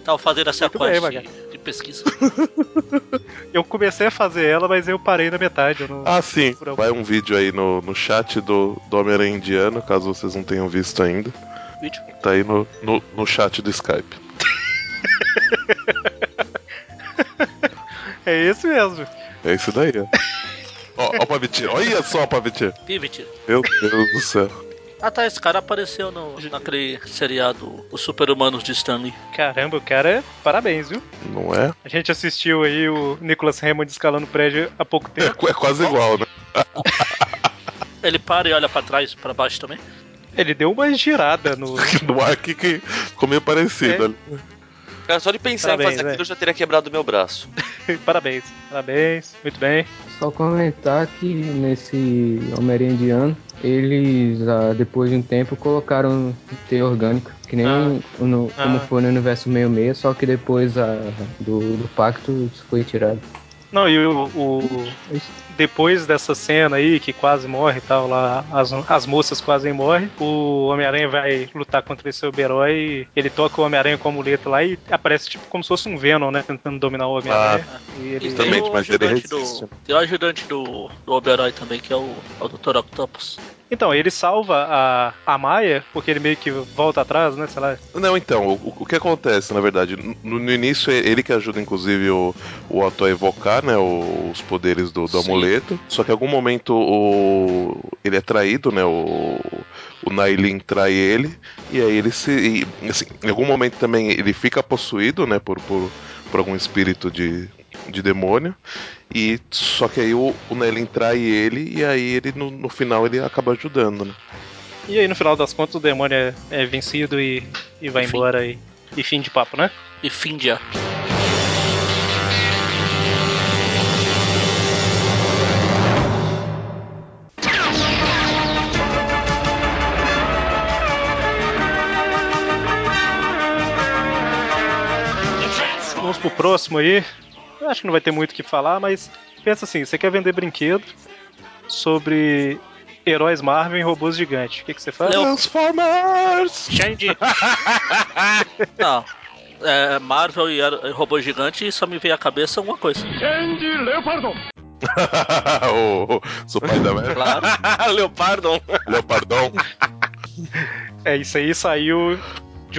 Tava fazendo essa Muito bem, quest Magal. De, pesquisa. Eu comecei a fazer ela, mas eu parei na metade. Eu não... Ah, sim. Vai um vídeo aí no, no chat do, do Homem-Aranha Indiano, caso vocês não tenham visto ainda. Vídeo. Tá aí no, no, no chat do Skype. É esse mesmo. É isso daí, ó. Ó, ó Pavitinho. Olha só o Pavitinho. Pivot. Meu Deus do céu. Ah tá, esse cara apareceu no, naquele seriado Os Super-Humanos de Stanley. Caramba, o cara é parabéns, viu? Não é? A gente assistiu aí o Nicholas Hammond escalando o prédio há pouco É, tempo. qu- é quase igual, né? Ele para e olha pra trás, pra baixo também. Ele deu uma girada no. No ar que, que ficou meio parecido É. Cara, só de pensar Parabéns, em fazer aquilo eu já teria quebrado meu braço. parabéns, parabéns, muito bem. Só comentar que nesse Homem-Aranha indiano, eles, ah, depois de um tempo, colocaram T orgânico, que nem Ah. no- como Ah. foi no universo 66, só que depois ah, do, do pacto isso foi tirado. Não, e o, o- depois dessa cena aí, que quase morre e tal, lá, as, as moças quase morrem, o Homem-Aranha vai lutar contra esse super-herói, e ele toca o Homem-Aranha com a muleta lá e aparece tipo como se fosse um Venom, né? Tentando dominar o Homem-Aranha. e ele... E Também, tem o mas ele ajudante resiste. do. Tem o ajudante do, do Oberoi também, que é o, é o Dr. Octopus. Então, ele salva a, a Maia, porque ele meio que volta atrás, né? Sei lá. Não, então, o, o que acontece, na verdade, no, no início é ele que ajuda, inclusive, o, o Otto a evocar, né, os poderes do, do amuleto. Só que em algum momento o, ele é traído, né, o, o Nailin trai ele, e aí ele se... e, assim, em algum momento também ele fica possuído, né, por, por, por algum espírito de, de demônio, e só que aí o, o Nailin trai ele, e aí ele, no, no final, ele acaba ajudando, né. E aí, no final das contas, o demônio é, é vencido e, e vai Enfim. embora e, e fim de papo, né? E Findia. Vamos pro próximo aí. Eu acho que não vai ter muito o que falar, mas pensa assim: você quer vender brinquedo sobre heróis Marvel em robôs gigantes. O que, que você faz? Transformers! Change! Não. É, Marvel e e Robô Gigante só me veio à cabeça uma coisa. o, o Spider-Man. Claro. Leopardon. Leopardão. É, isso aí saiu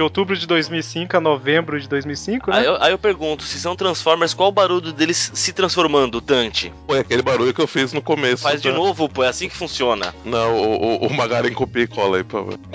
de de outubro de 2005 a novembro de 2005, né? Aí eu, aí eu pergunto, se são Transformers, qual o barulho deles se transformando, Dante? Pô, é aquele barulho que eu fiz no começo. Faz de tá? novo, pô, é assim que funciona. Não, o, o, o Magaren copia e cola aí, por favor.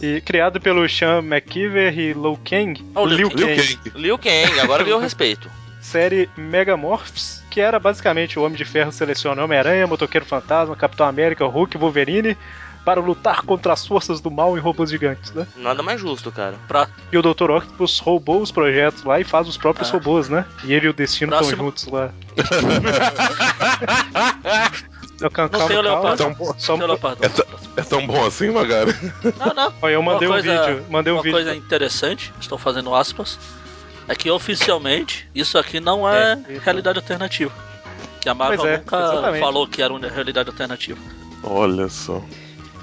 E criado pelo Sean McKeever e Lou Kang, Ah, o Liu Liu Liu Kang, Kang. Liu Kang, agora deu respeito. série Megamorphs, que era basicamente o Homem de Ferro seleciona Homem-Aranha, Motoqueiro Fantasma, Capitão América, Hulk Wolverine para lutar contra as forças do mal em robôs gigantes, né? Nada mais justo, cara. Pra, E o Dr. Octopus roubou os projetos lá e faz os próprios Ah. robôs, né? E ele e o Destino estão Próximo. juntos lá. Eu, calma, não o calma, Leopardo. Então, pô, Só Não tem o Leopardo. Essa- É tão bom assim, Magaren? Não, não. Olha, eu mandei Uma um coisa- vídeo, mandei um Uma vídeo. coisa interessante, estou fazendo aspas, é que oficialmente isso aqui não é, É, realidade alternativa. Que a Marvel é, nunca exatamente. falou que era uma realidade alternativa. Olha só.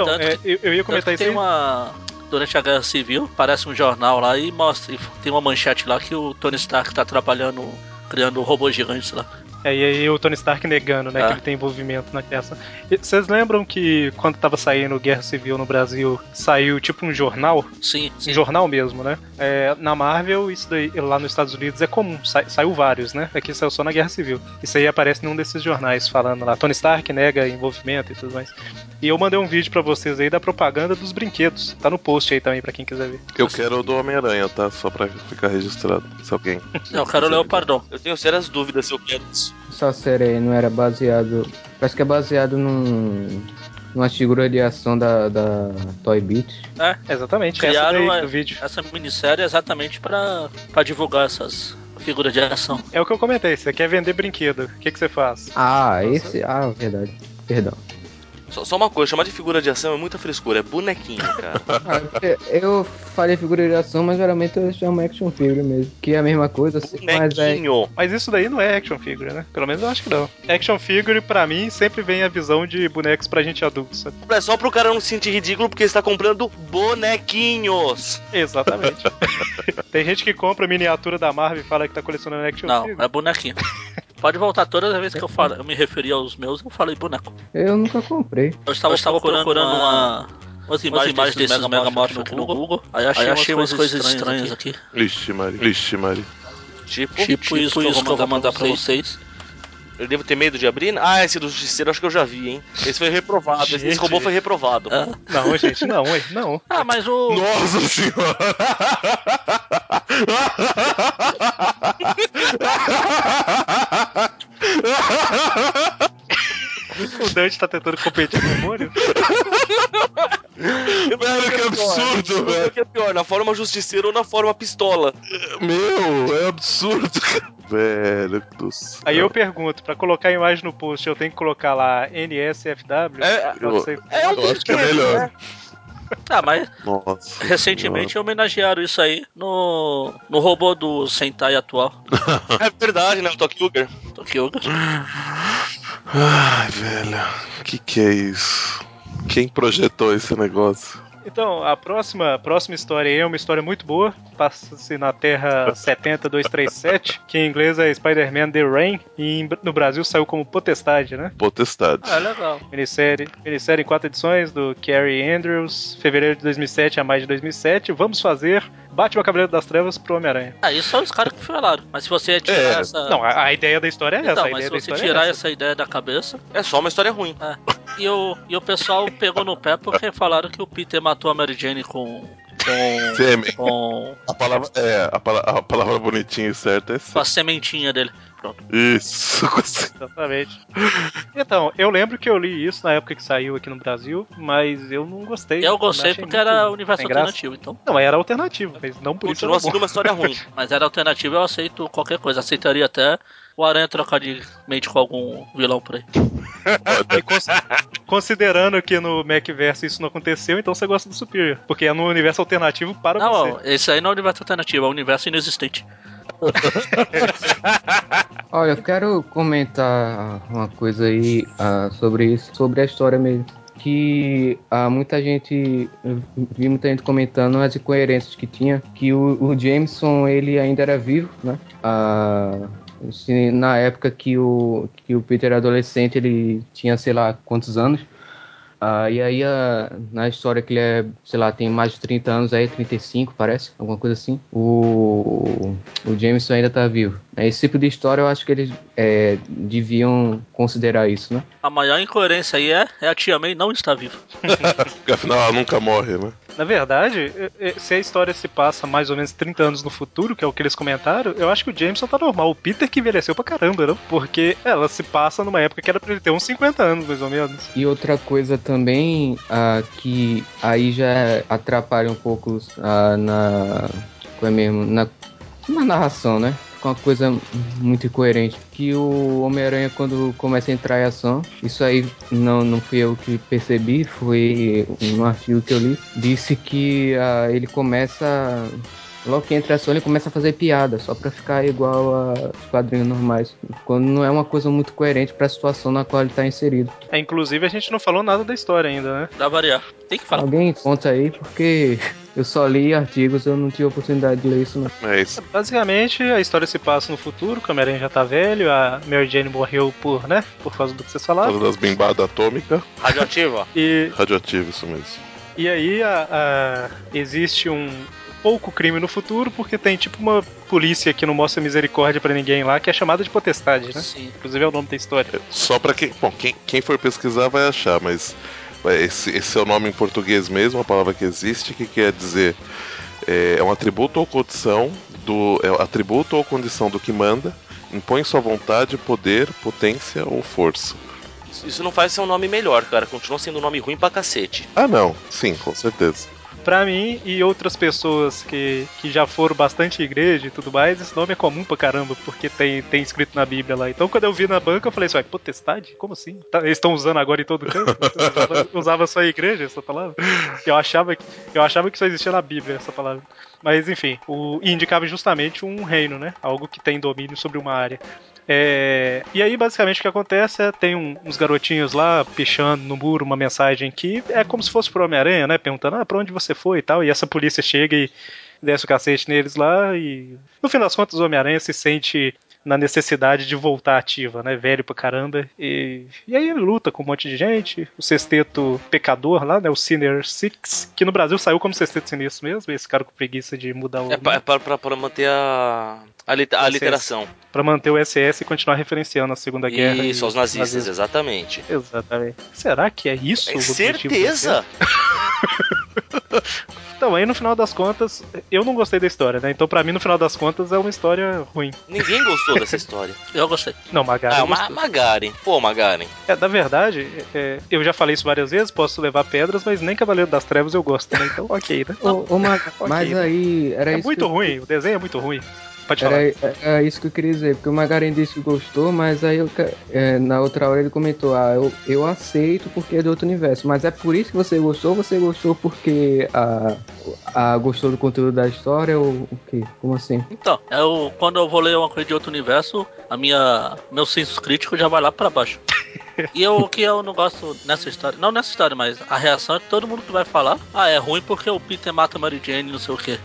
Então, Tanto é, eu, eu ia comentar que isso tem aí. uma. Durante a Guerra Civil, parece um jornal lá e mostra. e tem uma manchete lá que o Tony Stark tá trabalhando, criando robôs gigantes lá. É, e aí o Tony Stark negando, né, Ah. que ele tem envolvimento na peça. Vocês lembram que quando tava saindo Guerra Civil no Brasil, saiu tipo um jornal? Sim, Um sim. jornal mesmo, né? É, na Marvel, isso daí, lá nos Estados Unidos é comum, sa- saiu vários, né? Aqui saiu só na Guerra Civil. Isso aí aparece num desses jornais falando lá, Tony Stark nega envolvimento e tudo mais. E eu mandei um vídeo pra vocês aí da propaganda dos brinquedos. Tá no post aí também pra quem quiser ver. Eu quero o do Homem-Aranha, tá? Só pra ficar registrado. Se alguém. Não, eu quero o Leopardão. Eu tenho sérias dúvidas se eu quero isso. Essa série aí não era baseado. Parece que é baseado num. numa figura de ação da, da Toy Beat. É, Exatamente, essa criaram daí a- essa minissérie exatamente pra, pra divulgar essas figuras de ação. É o que eu comentei, você quer vender brinquedo, o que, que você faz? Ah, esse. Ah, verdade. Perdão. Só, só uma coisa, chamar de figura de ação é muita frescura, é bonequinho, cara. Ah, eu falei figura de ação, mas geralmente eu chamo action figure mesmo. Que é a mesma coisa, assim, mas é. bonequinho. Mas isso daí não é action figure, né? Pelo menos eu acho que não. Action figure, pra mim, sempre vem a visão de bonecos pra gente adulto, sabe? É só pro cara não se sentir ridículo porque está comprando bonequinhos. Exatamente. Tem gente que compra miniatura da Marvel e fala que tá colecionando action Não, figure. é bonequinho. Pode voltar todas as vezes que eu, falo, eu me referi aos meus, eu falei boneco. Eu nunca comprei. Eu estava, procurando, uma, umas imagens, imagens desses desses Megamorph aqui no Google, aí achei, achei umas coisas estranhas aqui. Vixe, Mari. Vixe, Mari. Tipo, Tipo, isso, que eu vou mandar pra vocês. Eu devo ter medo de abrir? Ah, esse do Justiceiro acho que eu já vi, hein? Esse foi reprovado, esse, Gente. robô foi reprovado. Ah, Não, gente, não, ué, não. ah, mas o. Nossa senhora! O Dante tá tentando competir com o demônio. Velho, que absurdo, O velho. que é pior, na forma Justiceiro ou na forma pistola? Meu, é absurdo. Velho do céu. Aí eu pergunto, pra colocar a imagem no post, eu tenho que colocar lá NSFW? É, Não sei. é um Eu acho que é melhor. né? Ah, mas Nossa. recentemente homenagearam isso aí no, no robô do Sentai atual. É verdade, né? O Tokyo Tokyoga. Ai, velho. Que que é isso? Quem projetou esse negócio? Então, a próxima, a próxima história aí é uma história muito boa. Passa-se na Terra 70237, que em inglês é Spider-Man The Rain, e no Brasil saiu como Potestade, né? Potestade. Ah, legal. Minissérie, minissérie em quatro edições, do Carrie Andrews, fevereiro de 2007 a maio de 2007. Vamos fazer Batman Cavaleiro das Trevas pro Homem-Aranha. Ah, isso são os caras que falaram. Mas se você tirar É. essa. Não, a, a ideia da história é essa. então, a mas ideia se da você história tirar é essa ideia da cabeça. É só uma história ruim. É. E, o, e o pessoal pegou no pé porque falaram que o Peter matou a Mary Jane com. Com. Sêmen. com, A palavra, é, a, pala- a palavra bonitinha e certa é com a sementinha dele. Pronto. Isso. Exatamente. Então, eu lembro que eu li isso na época que saiu aqui no Brasil, mas eu não gostei. Eu gostei porque era universo alternativo, então. Não, era alternativo, mas não por isso Continua sendo uma história ruim. Mas era alternativo, eu aceito qualquer coisa. Aceitaria até o Aranha trocar de mente com algum vilão por aí. Cons- considerando que no Macverse isso não aconteceu, então você gosta do Superior. Porque é no universo alternativo para Não, você. ó, esse aí não é o universo alternativo, é o universo inexistente. Olha, eu quero comentar uma coisa aí ah, sobre isso, sobre a história mesmo. Que há muita gente, eu vi muita gente comentando as incoerências que tinha, que o, o Jameson ele ainda era vivo, né? Ah, se na época que o, que o Peter era adolescente, ele tinha sei lá quantos anos. Ah, e aí, a- na história que ele é, sei lá, tem mais de 30 anos aí, 35, parece, alguma coisa assim. O, o Jameson ainda tá vivo. Esse tipo de história eu acho que eles é, deviam considerar isso, né? A maior incoerência aí é, é a Tia May não estar viva. Porque afinal ela nunca morre, né? Na verdade, é- é- se a história se passa mais ou menos 30 anos no futuro, que é o que eles comentaram, eu acho que o Jameson tá normal. O Peter que envelheceu pra caramba, não? Porque ela se passa numa época que era pra ele ter uns 50 anos, mais ou menos. E outra coisa também ah, que aí já atrapalha um pouco ah, na. Como é mesmo? Na, na narração, né? Com uma coisa muito incoerente. Que o Homem-Aranha, quando começa a entrar em ação, isso aí não, não fui eu que percebi, foi um artigo que eu li, disse que ah, ele começa. Logo que entra ação, ele começa a fazer piada, só pra ficar igual aos quadrinhos normais. Quando não é uma coisa muito coerente pra situação na qual ele tá inserido. É, inclusive, a gente não falou nada da história ainda, né? Pra variar. Tem que falar. Alguém conta aí, porque eu só li artigos, eu não tive oportunidade de ler isso, não. É isso. Basicamente, a história se passa no futuro, o Homem-Aranha já tá velho, a Mary Jane morreu por, né? Por causa do que vocês Por falaram. causa das bimbadas atômicas. Radioativa? E, Radioativo, isso mesmo. e aí a- a- existe um pouco crime no futuro, porque tem tipo uma polícia que não mostra misericórdia pra ninguém lá, que é chamada de potestade, né? Sim. Inclusive é o nome da história. Só pra quem. Bom, quem, quem for pesquisar vai achar, mas é, esse, esse é o nome em português mesmo, a palavra que existe, que quer dizer. É, é um atributo ou condição do. É um atributo ou condição do que manda, impõe sua vontade, poder, potência ou força. Isso- Isso não faz ser um nome melhor, cara. Continua sendo um nome ruim pra cacete. Ah não, sim, com certeza. Pra mim e outras pessoas que, que já foram bastante igreja e tudo mais, esse nome é comum pra caramba, porque tem, tem escrito na Bíblia lá. Então quando eu vi na banca, eu falei assim, ué, potestade? Como assim? Tá- eles estão usando agora em todo canto? Usava, usava só a igreja essa palavra? Eu achava, que- eu achava que só existia na Bíblia essa palavra. Mas enfim, o, indicava justamente um reino, né? Algo que tem domínio sobre uma área. É, e aí, basicamente, o que acontece é tem um- uns garotinhos lá pichando no muro uma mensagem que é como se fosse pro Homem-Aranha, né? Perguntando, ah, pra onde você foi e tal. E essa polícia chega e desce o cacete neles lá e. No fim das contas, o Homem-Aranha se sente na necessidade de voltar ativa, né? Velho pra caramba. E, e aí ele luta com um monte de gente. O sexteto pecador lá, né? O Sinner Six, que no Brasil saiu como sexteto sinistro mesmo. Esse cara com preguiça de mudar o. É pra, é pra, pra- pra manter a, a, lit- a literação. Pra manter o SS e continuar referenciando a Segunda Guerra. Isso, aos nazistas, nazismo. exatamente. Exatamente. Será que é isso? Objetivo certeza? Então, aí no final das contas, eu não gostei da história, né? Então, pra mim, no final das contas, é uma história ruim. Ninguém gostou dessa história. Eu gostei. Não, Magari. Ah, Ma. Magaren. Pô, Magaren. É, na verdade, é, eu já falei isso várias vezes, posso levar pedras, mas nem Cavaleiro das Trevas eu gosto, né? Então, ok, né? Ô, ô, Mag- Mas aí, era É isso muito eu- ruim, o desenho é muito ruim. Pode falar. Era, era isso que eu queria dizer, porque o Magaren disse que gostou, mas aí eu que- é, na outra hora ele comentou, ah, eu, eu aceito porque é de outro universo, mas é por isso que você gostou, ou você gostou porque a, a, gostou do conteúdo da história, ou o quê? Como assim? Então, eu, quando eu vou ler uma coisa de outro universo, a minha, meu senso crítico já vai lá pra baixo. E eu, o que eu não gosto nessa história, não nessa história, mas a reação é de todo mundo que vai falar, ah, é ruim porque o Peter mata a Mary Jane, não sei o quê.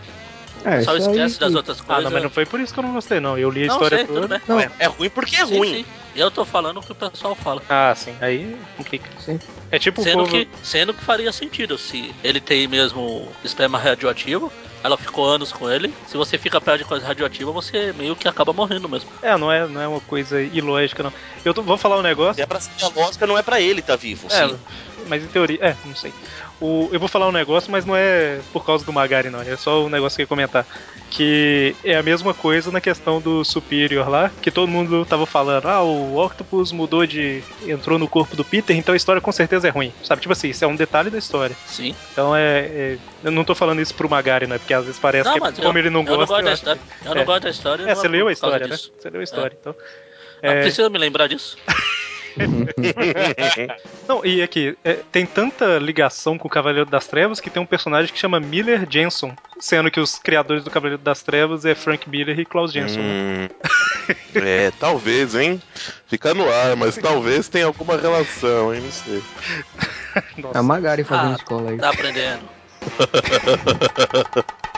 É, Só isso aí- esquece das outras Ah, coisas. não, mas não foi por isso que eu não gostei, não. Eu li a Não, história sei, tudo toda. bem. Não, É, é ruim porque é Sim, ruim. sim. Eu tô falando o que o pessoal fala. Ah, sim. Aí complica. Sim. É tipo Sendo povo. que, sendo que faria sentido se ele tem mesmo esperma radioativo, ela ficou anos com ele. Se você fica perto de coisa radioativa, você meio que acaba morrendo mesmo. É, não é, não é uma coisa ilógica, não. Eu tô- vou falar um negócio. É pra ser a lógica, não é pra ele tá vivo. É, Sim. mas em teoria. É, não sei. O, eu vou falar um negócio, mas não é por causa do Magari, não. É só um negócio que eu ia comentar. Que é a mesma coisa na questão do Superior lá, que todo mundo tava falando, ah, o Octopus mudou de. entrou no corpo do Peter, então a história com certeza é ruim. Sabe? Tipo assim, isso é um detalhe da história. Sim. Então é. é- eu não tô falando isso pro Magari, né? Porque às vezes parece Não, que é como eu, ele não eu não gosta. gosto da história. que- Eu não é. gosto da história. É, você leu a história, né? Você leu a história, então. Ah, É, Precisa me lembrar disso? Não, e aqui, é, tem tanta ligação com o Cavaleiro das Trevas que tem um personagem que chama Miller Jensen, sendo que os criadores do Cavaleiro das Trevas é Frank Miller e Klaus Jensen. né? Hum, é, talvez, hein? Fica no ar, mas talvez tenha alguma relação, hein? Não sei. Nossa. A Magari fazendo Ah, escola aí. Tá aprendendo.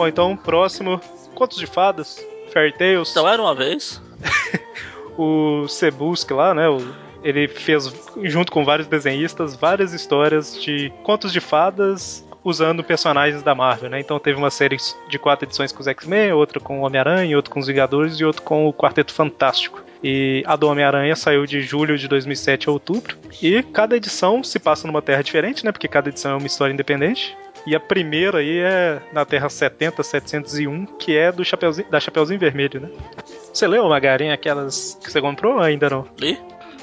Bom, então, próximo: Contos de Fadas, Fairy Tales. Então era uma vez. o Sebusk lá, né? o- ele fez, junto com vários desenhistas, várias histórias de contos de fadas usando personagens da Marvel, né? Então teve uma série de quatro edições com os X-Men, outra com o Homem-Aranha, outra com os Vingadores e outra com o Quarteto Fantástico. E a do Homem-Aranha saiu de julho de 2007 a outubro. E cada edição se passa numa terra diferente, né? Porque cada edição é uma história independente. E a primeira aí é na Terra 70, 701, que é do Chapeuzinho, da Chapeuzinho Vermelho, né? Você leu, Magarinha, aquelas que você comprou ou ainda não? Li?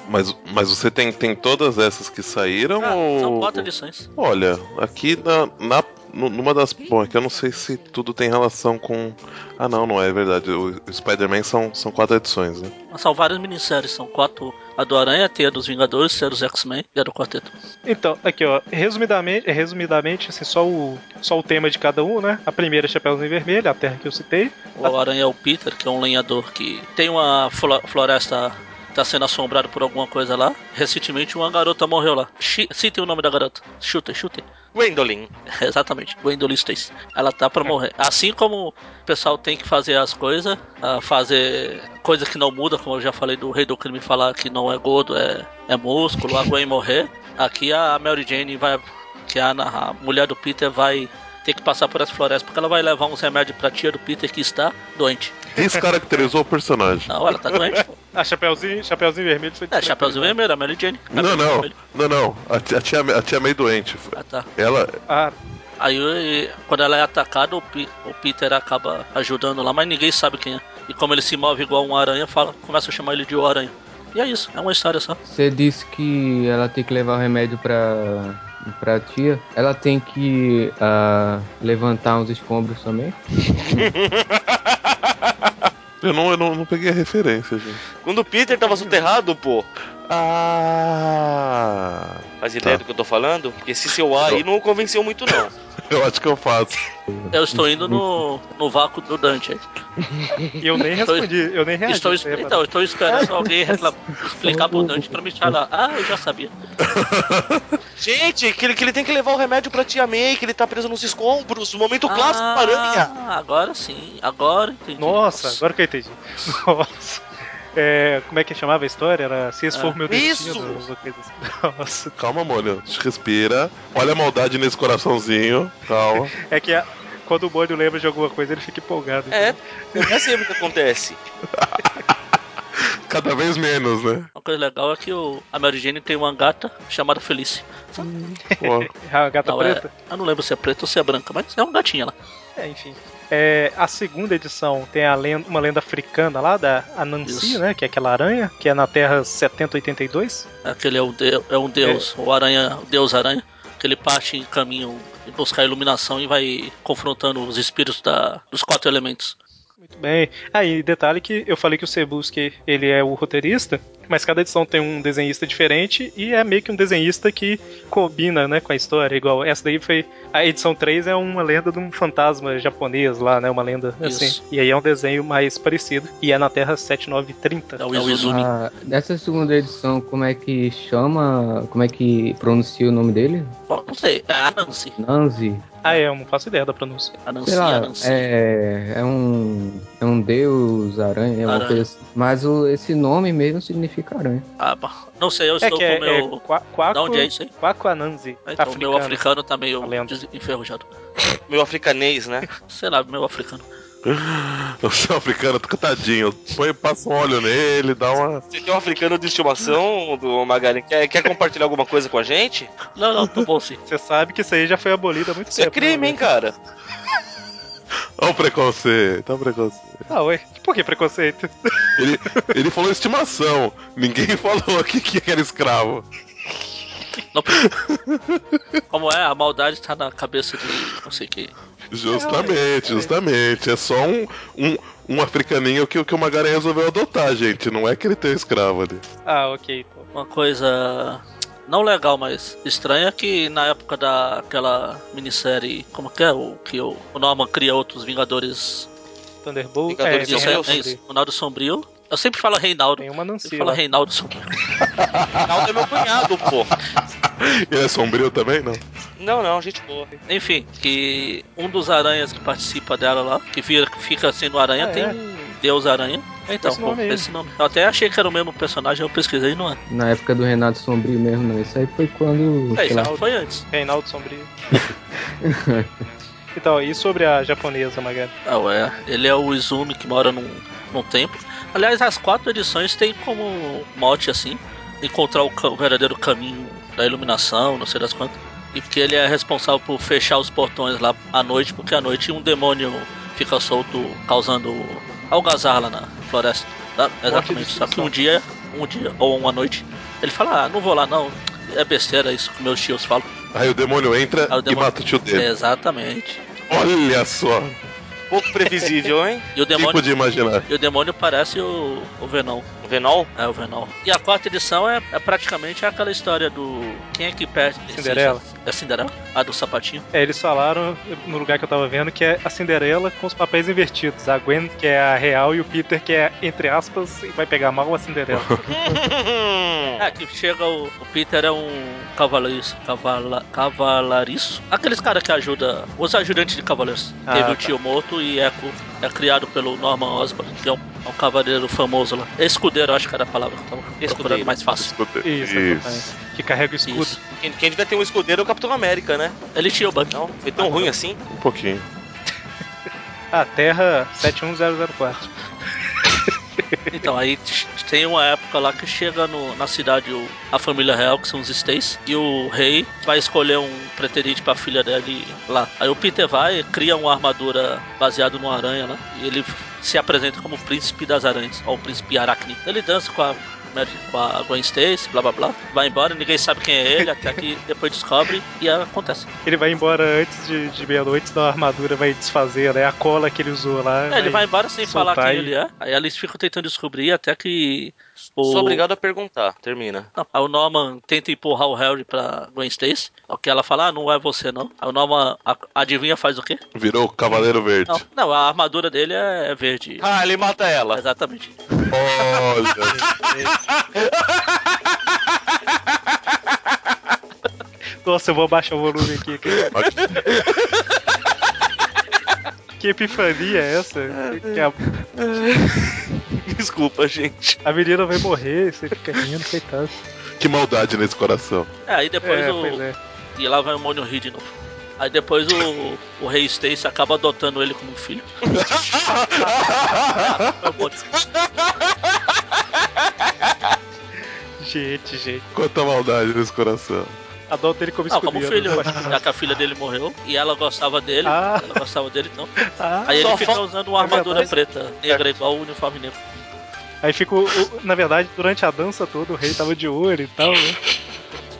Mas, mas você tem, tem todas essas que saíram Ah, ou. são quatro edições. Olha, aqui na, na, numa das. Bom, é que eu não sei se tudo tem relação com. Ah, não, não é verdade. O, Spider-Man são, são quatro edições, né? Mas São várias minisséries, são quatro. A do Aranha, tem a dos Vingadores, tem a dos X-Men e a do Quarteto. Então, aqui ó, resumidamente, resumidamente assim, só o, só o tema de cada um, né? A primeira é Chapeuzinho Vermelho, a terra que eu citei. O Aranha é o Peter, que é um lenhador que tem uma flo- floresta. Tá sendo assombrado por alguma coisa lá. Recentemente uma garota morreu lá. Chi- Citem o nome da garota. Chutem, chutem. Gwendolyn. Exatamente, Gwendolyn Stacy. Ela tá pra morrer. Assim como o pessoal tem que fazer as coisas, ah, fazer coisa que não muda, como eu já falei do Rei do Crime falar que não é gordo, é, é músculo, a Gwen morrer. Aqui a Mary Jane vai, que é a, a mulher do Peter vai ter que passar por essa floresta, porque ela vai levar uns remédios pra tia do Peter que está doente. Descaracterizou o personagem. Não, ela tá doente. pô. A Chapeuzinho, Chapeuzinho Vermelho foi É, Chapeuzinho Vermelho, a Mary Jane. Não, não, não, não. A tia, a tia, meio doente. Ah, tá. Ela. Ah, Aí quando ela é atacada, o, o Peter acaba ajudando lá, mas ninguém sabe quem é. E como ele se move igual um aranha, fala, começa a chamar ele de o aranha. E é isso, é uma história só. Você disse que ela tem que levar o remédio pra, pra tia. Ela tem que ah, levantar uns escombros também. Eu não, eu não, não peguei a referência, gente. Quando o Peter tava soterrado, pô. Ah. Faz ideia Tá. do que eu tô falando? Porque esse seu A aí não convenceu muito, não. Eu acho que eu faço. Eu estou indo no, no vácuo do Dante aí. eu nem respondi, eu nem reagi. Estou, então, eu estou esperando alguém reclam- explicar pro Dante pra me falar. Ah, eu já sabia. Gente, que ele, que ele tem que levar o remédio pra tia May, que ele tá preso nos escombros. O momento clássico ah, do aranha. Agora sim, agora entendi. Nossa, agora que eu entendi. Nossa. É, como é que chamava a história? Era Se Esse Ah, For Meu Destino. isso! assim. Nossa. Calma, molho. Respira. Olha a maldade nesse coraçãozinho. Calma. É que a- quando o Mônio lembra de alguma coisa, ele fica empolgado. É, não é sempre que acontece. Cada vez menos, né? Uma coisa legal é que o, a Mary Jane tem uma gata chamada Felice. Pô, A gata Não, é- preta? eu não lembro se é preta ou se é branca, mas é uma gatinha lá. É, enfim. É, a segunda edição tem lenda- uma lenda africana lá, da Anansi, Isso. né? Que é aquela aranha, que é na Terra 7082. Aquele é, o de- é um deus, o aranha, o deus aranha, que ele parte em caminho em buscar iluminação e vai confrontando os espíritos da, dos quatro elementos. Muito bem. Aí, detalhe que eu falei que o Sebuski, ele é o roteirista, mas cada edição tem um desenhista diferente e é meio que um desenhista que combina, né, com a história. Igual essa daí foi... A edição 3 é uma lenda de um fantasma japonês lá, né, uma lenda assim. Isso. E aí é um desenho mais parecido. E é na Terra 7930. É o É Izumi. Ah, nessa segunda edição, como é que chama? Como é que pronuncia o nome dele? Não sei, é Anansi. Nanzi? Ah, é, eu não faço ideia da pronúncia. Anansi, Sei lá, Anansi. é, é um é um deus aranha, é uma Aranha. coisa assim. Mas o, esse nome mesmo significa aranha. Ah, bah, não sei, eu É estou que é, com o meu... é Qua- Quaco, Da onde é isso aí? Quaco Ananzi. Ah, então, o meu africano tá meio enferrujado. Meu africanês, né? Sei lá, meu africano. o seu africano tá tadinho. Põe, passa um óleo nele, dá uma. Você tem um africano de estimação do Magalhães? Quer, quer compartilhar alguma coisa com a gente? Não, não, tô bom sim. Você sabe que isso aí já foi abolido há muito Isso é tempo. crime, né? hein, cara? Olha o preconceito, olha o preconceito. Ah, ué. Por que preconceito? Ele, ele falou estimação. Ninguém falou aqui que era escravo. Não, como é, a maldade tá na cabeça de não sei que. Justamente, justamente. É só um, um, um africaninho que, que o Magaren resolveu adotar, gente. Não é que ele tem escravo ali. Ah, ok. Uma coisa não legal, mas estranha é que na época daquela minissérie, como que é? O que o, o Norman cria outros Vingadores. Thunderbolt. Vingadores é, Isso é, é isso, o Naldo Sombrio. Eu sempre falo Reinaldo. Tem uma Eu Nancy sempre falo. Reinaldo Sombrio. Reinaldo é meu cunhado, pô. Ele é sombrio também, não? Não, não, gente boa. Enfim, que um dos aranhas que participa dela lá, que fica, fica sendo aranha, Ah, tem é? um Deus Aranha. Então, Esse pô, nome esse nome. Eu até achei que era o mesmo personagem, eu pesquisei e não é. Na época do Renato Sombrio mesmo, não. Isso aí foi quando. É, sei lá, isso foi antes. Reinaldo Sombrio. então, e sobre a japonesa, Magari? Ah, ué. Ele é o Izumi que mora num, num templo. Aliás, as quatro edições têm como mote assim: encontrar o, o verdadeiro caminho da iluminação, não sei das quantas. E porque ele é responsável por fechar os portões lá à noite, porque à noite um demônio fica solto causando algazarra lá na floresta. Tá? Exatamente. Só que um dia, um dia ou uma noite, ele fala: Ah, não vou lá não. É besteira isso que meus tios falam. Aí o demônio entra o e demônio- mata o tio dele. Exatamente. Olha só, Pouco previsível, hein? E o quem demônio, podia imaginar? e o demônio parece o, o Venom. O Venol? É, o Venom. E a quarta edição é, é praticamente aquela história do. Quem é que perde? Cinderela. É Cinderela? A do sapatinho. É, eles falaram no lugar que eu tava vendo que é a Cinderela com os papéis invertidos. A Gwen, que é a real, e o Peter, que é, entre aspas, vai pegar mal a Cinderela. É, que chega o, o Peter é um cavalariço. Cavala, cavalariço? Aqueles caras que ajudam. Os ajudantes de cavaleiros. Ah, Teve o tá. tio Moto e é, co- é criado pelo Norman Osborn, que é um, é um cavaleiro famoso lá. Escudeiro, acho que era a palavra que eu tava Escudeiro. mais fácil. Escuta- Isso, exatamente. Que carrega o escudo. Isso. Quem, quem devia ter um escudeiro é o Capitão América, né? Ele tinha o Buck. Não, foi tão ruim assim. Um pouquinho. Ah, Terra 71004. Então, aí tem uma época lá que chega no- na cidade o- a família real, que são os Stays, e o rei vai escolher um pretendente pra filha dele lá. Aí o Peter vai, cria uma armadura baseada numa aranha lá, e ele se apresenta como príncipe das aranhas, ou príncipe aracne. Ele dança com a com a Gwen Stacy, blá blá blá, vai embora, ninguém sabe quem é ele, até que depois descobre e acontece. Ele vai embora antes de, de meia-noite, senão a armadura vai desfazer, né? A cola que ele usou lá. É, ele vai embora sem falar quem e- ele é, aí eles ficam tentando descobrir até que. O... Sou obrigado a perguntar. Termina. Não, aí o Norman tenta empurrar o Harry pra Gwen Stacy. O que ela fala, ah, não é você não. Aí o Norman a- adivinha faz o quê? Virou o Cavaleiro Verde. Não, não, a armadura dele é, verde. Ah, ele mata ela. Exatamente. Olha. Nossa, eu vou abaixar o volume aqui. Que, que epifania é essa? Que a, Desculpa, gente. a menina vai morrer, você fica rindo, coitado. que maldade nesse coração. É, aí depois É, o. é. E lá vai o Mônio Reed de novo. Aí depois o, o Rei Stacy acaba adotando ele como filho. Gente, gente. Quanta maldade nesse coração. Adota ele como Não, como filho, já que a filha dele morreu e ela gostava dele, Ah. ela gostava dele, então. Ah, Aí ele fica usando uma É armadura verdade. preta, negra, igual o uniforme negro. Aí fica o, o- Na verdade, durante a dança toda, o rei tava de olho e tal, né?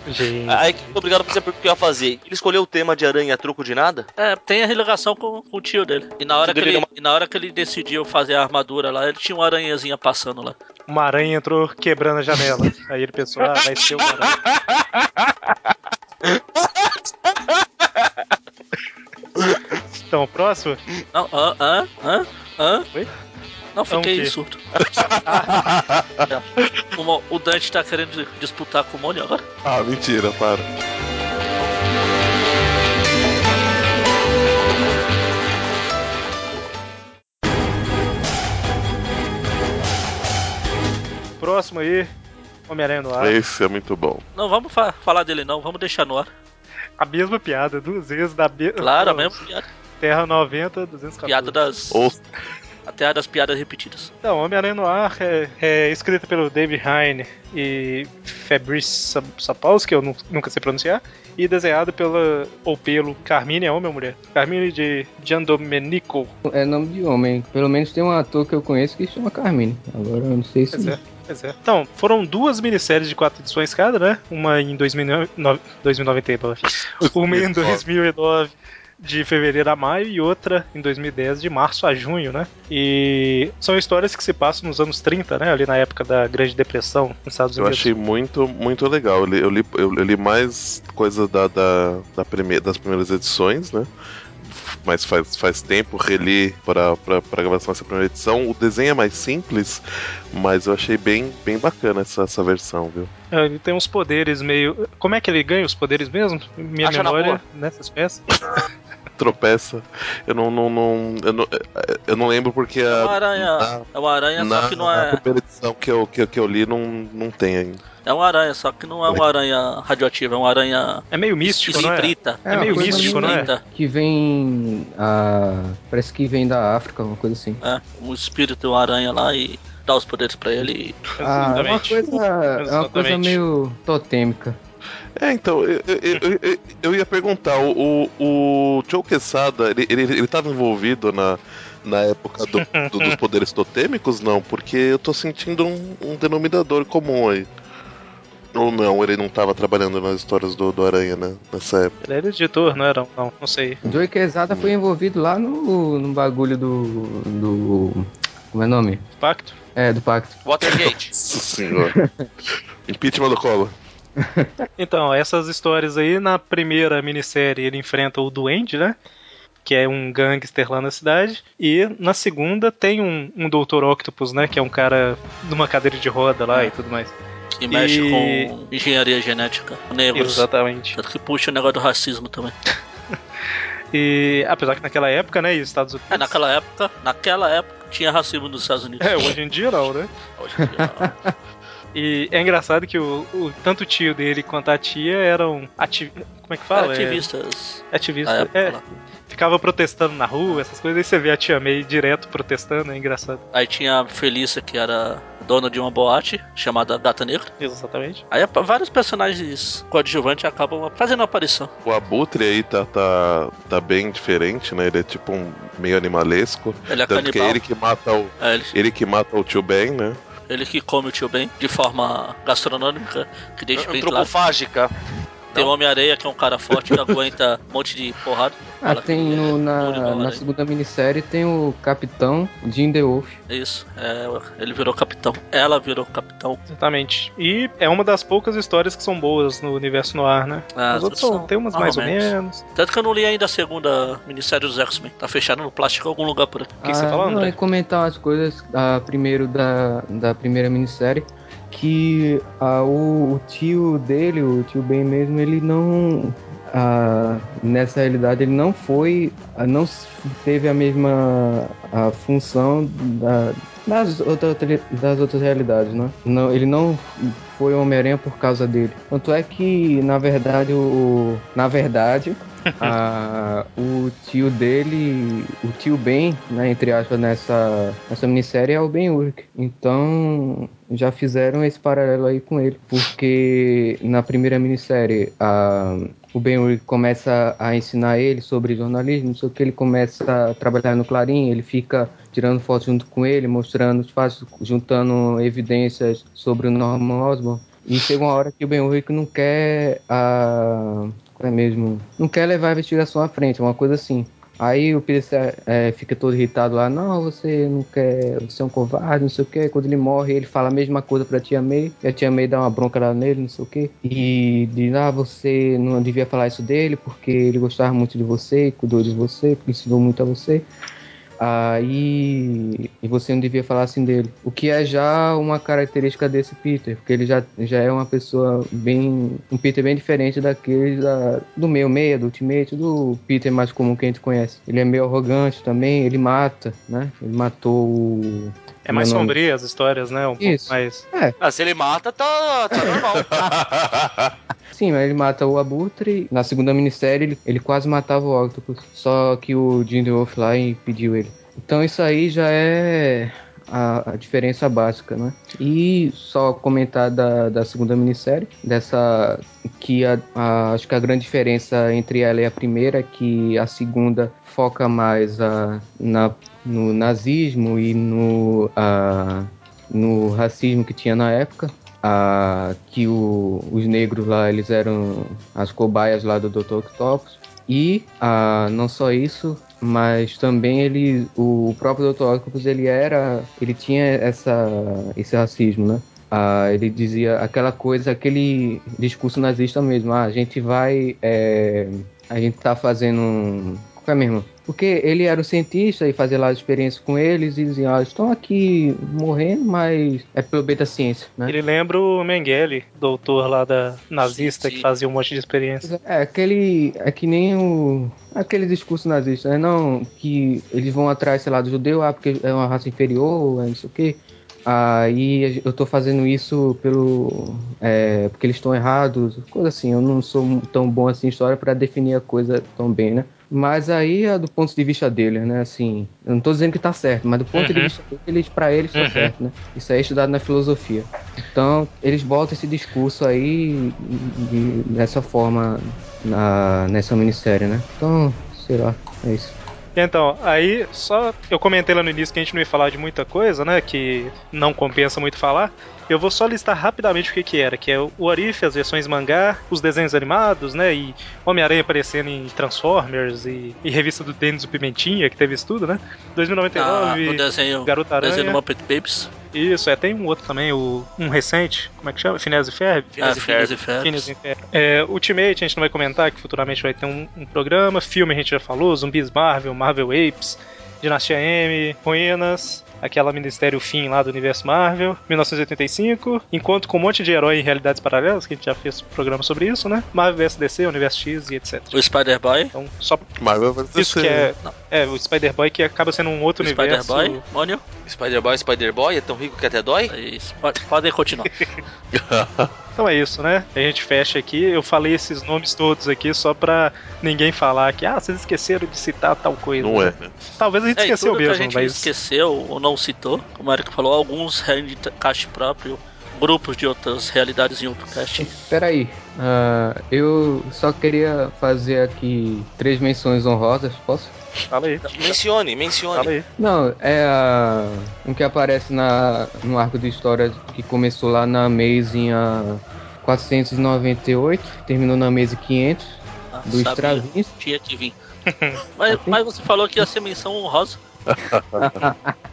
Gente. Aí, obrigado por dizer o que eu ia fazer. Ele escolheu o tema de aranha a troco de nada? É, tem a ligação com, com o tio dele. E na, hora que ele, é e na hora que ele decidiu fazer a armadura lá, ele tinha uma aranhazinha passando lá. Uma aranha entrou quebrando a janela. Aí ele pensou, ah, vai ser uma aranha. Então, o próximo? Não, hã, hã, hã, hã? Oi? Não, fiquei quê? surdo. É. O, o Dante tá querendo disputar com o Mônio agora? Ah, mentira, para. Próximo aí, Homem-Aranha no ar. Esse é muito bom. Não, vamos fa- falar dele não, vamos deixar no ar. A mesma piada, duas vezes da be... Claro, a mesma piada. Terra 90, 214. Piada das. Ou A terra das piadas repetidas. Então, Homem-Aranha no Ar é, é escrita pelo David Hine e Fabrice Sap- Sapolsky, eu nu- nunca sei pronunciar, e desenhado pela, ou pelo Carmine, é homem ou mulher? Carmine de Giandomenico. É nome de homem. Pelo menos tem um ator que eu conheço que chama Carmine. Agora eu não sei se. Pois é, pois é. Então, foram duas minisséries de quatro edições cada, né? Uma em 2009, 2099, uma em 2009 de fevereiro a maio e outra em 2010 de março a junho, né? E são histórias que se passam nos anos 30, né? Ali na época da Grande Depressão nos Estados eu Unidos. achei muito, muito legal. Eu li, eu li, eu li mais coisa da, da, da prime- das primeiras edições, né? mas faz, faz tempo, reli para a gravação dessa primeira edição. O desenho é mais simples, mas eu achei bem, bem bacana essa, essa versão, viu? É, ele tem uns poderes meio. Como é que ele ganha os poderes mesmo? Minha Acha memória nessas peças. Tropeça. Eu não, não, não, eu não, eu não lembro porque É a. uma aranha, na- é uma aranha na, só que não na é. primeira edição que eu, que, eu- que eu li não, não tem ainda. É uma aranha, só que não é uma aranha radioativa, é uma aranha É meio místico, não é? espírita. É meio místico, não é? Espírita. Que vem. Ah, parece que vem da África, uma coisa assim. É, um espírito uma aranha lá e dá os poderes pra ele. Ah, é uma Exatamente. coisa, é uma coisa meio totêmica. É, então, eu, eu, eu- eu- ia perguntar, o, o, o Joe Quesada, ele, ele, ele tava envolvido na, na época do- do- dos poderes totêmicos? Não, porque eu tô sentindo um, um denominador comum aí. Ou não, ele não tava trabalhando nas histórias do, do Aranha, né? Nessa época. Ele era editor, não era? Não, não sei. O Joey Quesada foi envolvido lá no, no bagulho do. do. Como é o nome? Pacto? É, do pacto. Watergate. Nossa senhora. Impeachment do Collor. Então, essas histórias aí, na primeira minissérie ele enfrenta o Duende, né? Que é um gangster lá na cidade. E na segunda tem um, um Dr. Octopus, né? Que é um cara numa cadeira de roda lá e tudo mais. Que mexe E- com engenharia genética. Negros. Exatamente. Tanto que puxa o negócio do racismo também. E apesar que naquela época, né? E os Estados Unidos. É, naquela época, naquela época tinha racismo nos Estados Unidos. É, hoje em dia não, né? Hoje em dia, não. E é engraçado que o, o- tanto o tio dele quanto a tia eram ati... Como é que fala? Ativistas. É, ativista. na época É, lá. ficava protestando na rua, essas coisas. Aí você vê a tia May direto protestando, é engraçado. Aí tinha a Felícia, que era dona de uma boate chamada Gata Negra. Exatamente. Aí vários personagens coadjuvantes acabam fazendo aparição. O Abutre aí tá, tá, tá bem diferente, né? Ele é tipo um meio animalesco. Ele é Tanto que é canibal. ele que mata o. É, ele, Ele que mata o tio Ben, né? Ele que come o tio Ben de forma gastronômica, que deixa bem claro. Antropofágica. Tem o Homem-Areia, que é um cara forte que aguenta um monte de porrada. Ah, Fala tem que no, é na, na né? segunda minissérie tem o Capitão Jim The Wolf. Isso, é, ele virou capitão. Ela virou capitão. Exatamente. E é uma das poucas histórias que são boas no universo noir, né? Ah, As outras são, tem umas mais ou menos. Tanto que eu não li ainda a segunda minissérie dos X-Men. Tá fechado no plástico em algum lugar por aí. O que você fala, não, André? eu ia comentar umas coisas ah, primeiro da, da primeira minissérie. Que ah, o, o tio dele, o tio Ben mesmo, ele não. ah, nessa realidade, ele não foi. ah, não teve a mesma a função da, das, outra, das outras realidades, né? Não, ele não foi Homem-Aranha por causa dele. Tanto é que, na verdade, o. Na verdade, ah, o tio dele, o tio Ben, né, entre aspas, nessa, nessa minissérie é o Ben Urich. Então já fizeram esse paralelo aí com ele, porque na primeira minissérie a, o Ben Urich começa a ensinar ele sobre jornalismo, o que, ele começa a trabalhar no Clarim, ele fica tirando fotos junto com ele, mostrando, faz, juntando evidências sobre o Norman Osborn. E chega uma hora que o Ben Urich não quer a é mesmo. Não quer levar a investigação à frente, uma coisa assim. Aí o Peter é, fica todo irritado lá, não, você não quer, você é um covarde, não sei o que. Quando ele morre, ele fala a mesma coisa pra tia May, e a tia May dá uma bronca lá nele, não sei o que. E diz, ah, você não devia falar isso dele, porque ele gostava muito de você, cuidou de você, ensinou muito a você. Aí e você não devia falar assim dele. O que é já uma característica desse Peter, porque ele já, já é uma pessoa bem. um Peter bem diferente daqueles da, do meio meia, do Ultimate, do Peter mais comum que a gente conhece. Ele é meio arrogante também, ele mata, né? Ele matou o. É mais nome. sombria as histórias, né? Um Isso. pouco mais. Ah, se ele mata, tá, tá normal. Sim, mas ele mata o Abutre. Na segunda minissérie, ele, ele quase matava o Octopus. Só que o Jim Wolf lá impediu ele. Então isso aí já é a, a diferença básica, né? E só comentar da, da segunda minissérie, dessa que a, a- acho que a grande diferença entre ela e a primeira é que a segunda foca mais a, na, no nazismo e no, a, no racismo que tinha na época. a- que o- os negros lá eles eram as cobaias lá do Dr. Octopus. E ah, não só isso, mas também ele, o próprio Dr. Octopus ele era, ele tinha essa, esse racismo, né? Ah, ele dizia aquela coisa, aquele discurso nazista mesmo. Ah, a gente vai, é, a gente tá fazendo, um- é mesmo? Porque ele era o cientista e fazia lá as experiências com eles e dizia, ah, estão aqui morrendo, mas é pelo bem da ciência, né? Ele lembra o Mengele, doutor lá da nazista Sim, sim. que fazia um monte de experiência. É, aquele. É que nem o. Aquele discurso nazista, né? Não, que eles vão atrás, sei lá, do judeu, ah, porque é uma raça inferior, é não sei o quê. Aí eu tô fazendo isso pelo. É, porque eles estão errados, coisa assim. Eu não sou tão bom assim em história pra definir a coisa tão bem, né? Mas aí é do ponto de vista deles, né? Assim, eu não tô dizendo que tá certo, mas do ponto de Uhum. vista deles, pra eles tá Uhum. certo, né? Isso aí é estudado na filosofia. Então, eles botam esse discurso aí de- dessa forma na, nessa minissérie, né? Então, sei lá, é isso. Então, aí só eu comentei lá no início que a gente não ia falar de muita coisa, né? Que não compensa muito falar. Eu vou só listar rapidamente o que, que era, que é o Arif, as versões mangá, os desenhos animados, né? E Homem-Aranha aparecendo em Transformers e, e revista do Denis o Pimentinha, que teve isso tudo, né? Ah, 2099, no desenho, Garota Aranha. desenho do Muppet Babies. Isso, é, tem um outro também, o, um recente, como é que chama? Finesse e Ferb? Ah, e Phineas Ferb. e e Ferb. É, Ultimate a gente não vai comentar, que futuramente vai ter um, um programa. Filme a gente já falou, Zumbis Marvel, Marvel Apes, Dinastia M, Ruínas, aquela Ministério Fim lá do Universo Marvel, 1985, Encontro com um monte de herói em realidades paralelas, que a gente já fez programa sobre isso, né? Marvel vs DC, Universo X e etc. O Spider-Boy. Então, só Marvel vs. isso que é, é o Spider-Boy que acaba sendo um outro O universo. Spider-Boy. Mônio. Spider-Boy, Spider-Boy, é tão rico que até dói? É isso. Pode- Podem continuar. Então é isso, né? A gente fecha aqui. Eu falei esses nomes todos aqui só pra ninguém falar que, ah, vocês esqueceram de citar tal coisa. Não é, né? Talvez a gente É, esqueceu tudo que a mesmo, gente mas. esqueceu ou não citou, como o Eric falou, alguns caixa próprio, grupos de outras realidades em outro cast. Peraí, ah, eu só queria fazer aqui três menções honrosas, posso? Fala aí. Mencione, mencione. Fala aí. Não, é a, um que aparece na, no arco de história que começou lá na Amazing a 498, terminou na Amazing 500, Ah, do sabia, Stravinsky. Tinha que vir. mas, mas você falou que ia ser menção honrosa.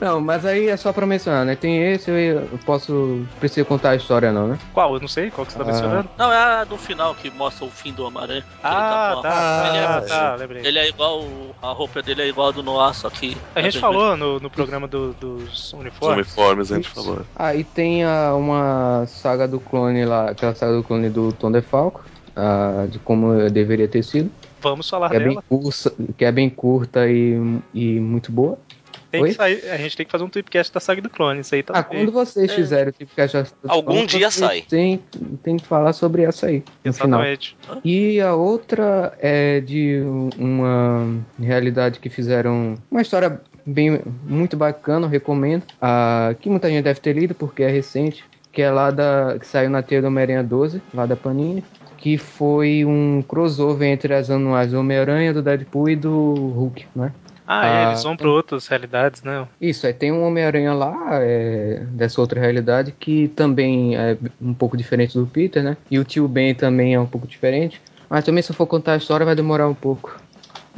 Não, mas aí é só pra mencionar, né? Tem esse, eu, eu posso. Preciso contar a história, não, né? Qual? Eu não sei. Qual que você tá Ah. mencionando? Não, é a do final que mostra o fim do Homem-Aranha. que ele Ah, a- tá. Ele é, Ah, tá, lembrei. ele é igual. A roupa dele é igual a do Noah, só que. A gente é falou no, no programa do- dos Os uniformes. uniformes a gente Isso. falou. Aí tem a, uma saga do clone lá, aquela saga do clone do Tom DeFalco, ah, de como deveria ter sido, Vamos falar que é bem, dela. curta, que é bem curta e, e muito boa. Tem Oi? que sair, a gente tem que fazer um tweetcast da saga do clone. Isso aí tá Ah, quando vocês É. fizerem o tipo que achar Algum dia sai. Tem, tem que falar sobre essa aí, final. Exatamente. E a outra é de uma realidade que fizeram uma história bem muito bacana, eu recomendo. Ah, que muita gente deve ter lido porque é recente, que é lá da que saiu na teia do Homem-Aranha 12, lá da Panini, que foi um crossover entre as anuais do Homem-Aranha, do Deadpool e do Hulk, né? Ah, é, eles vão pra outras realidades, né? Isso, aí tem um Homem-Aranha lá, é, dessa outra realidade, que também é um pouco diferente do Peter, né? E o tio Ben também é um pouco diferente. Mas também se eu for contar a história vai demorar um pouco.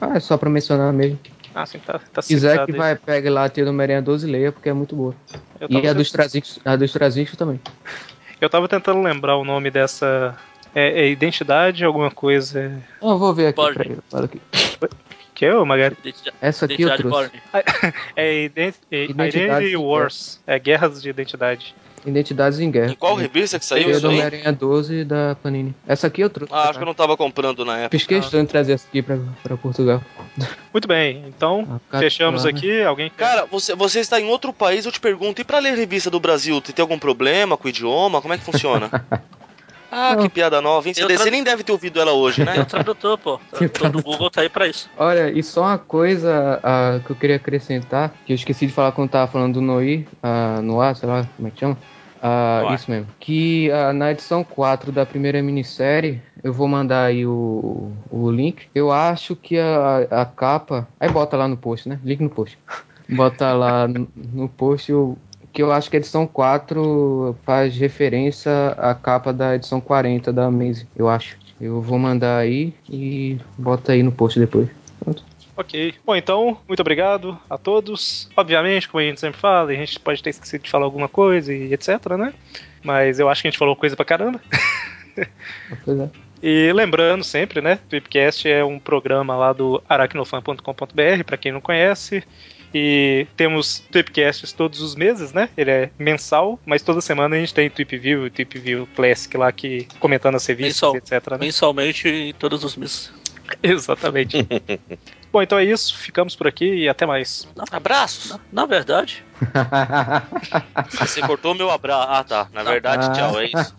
Ah, é só pra mencionar mesmo. Ah, sim, tá, tá Se quiser que vai, pegue lá a tia do Homem-Aranha 12 e leia, porque é muito boa. E a dos Trazinhos, a dos Trazinhos também. eu tava tentando lembrar o nome dessa. É, é identidade, alguma coisa. Não, eu vou ver aqui, peraí, fala aqui. Que é, ô, Magari? Essa aqui eu identidade trouxe. É ident é Identidade Identity de Wars. É guerras de identidade. Identidades em Guerra. Em qual revista que saiu isso aí? Homem-Aranha 12 da Panini. Essa aqui eu trouxe. Ah, acho que eu não tava comprando na época. Fiz questão de trazer essa aqui pra, pra Portugal. Muito bem, então Ah, cara, fechamos lá, né? aqui. Alguém quer? Cara, você, você está em outro país, eu te pergunto, e pra ler revista do Brasil, tem algum problema com o idioma? Como é que funciona? ah, Não. que piada nova, hein? Você, tra- nem deve ter ouvido ela hoje, Tem o né? tradutor, pô. O tradutor do Google tá aí pra isso. Olha, e só uma coisa ah, que eu queria acrescentar, que eu esqueci de falar quando tava falando do Noir, ah, Noir, sei lá como é que chama. Noir. isso mesmo. Que ah, na edição 4 da primeira minissérie, eu vou mandar aí o, o link. Eu acho que a, a capa. Aí bota lá no post, né? Link no post. Bota lá no, no post o. Que eu acho que a edição 4 faz referência à capa da edição 40 da Amazing, eu acho. Eu vou mandar aí e bota aí no post depois. Pronto. Ok. Bom, então, muito obrigado a todos. Obviamente, como a gente sempre fala, a gente pode ter esquecido de falar alguma coisa e etc, né? Mas eu acho que a gente falou coisa pra caramba. Pois é. E lembrando sempre, né? Tweepcast é um programa lá do aracnofan.com.br, para quem não conhece. E temos Tweepcasts todos os meses, né? Ele é mensal, mas toda semana a gente tem Tweep View e Tweep View Classic lá que comentando as revistas, Mensal. etc. Né? Mensalmente, todos os meses. Exatamente. Bom, então é isso. Ficamos por aqui e até mais. Abraços! Na, na verdade, Você cortou meu abraço. Ah, tá. Na verdade, tchau, é isso.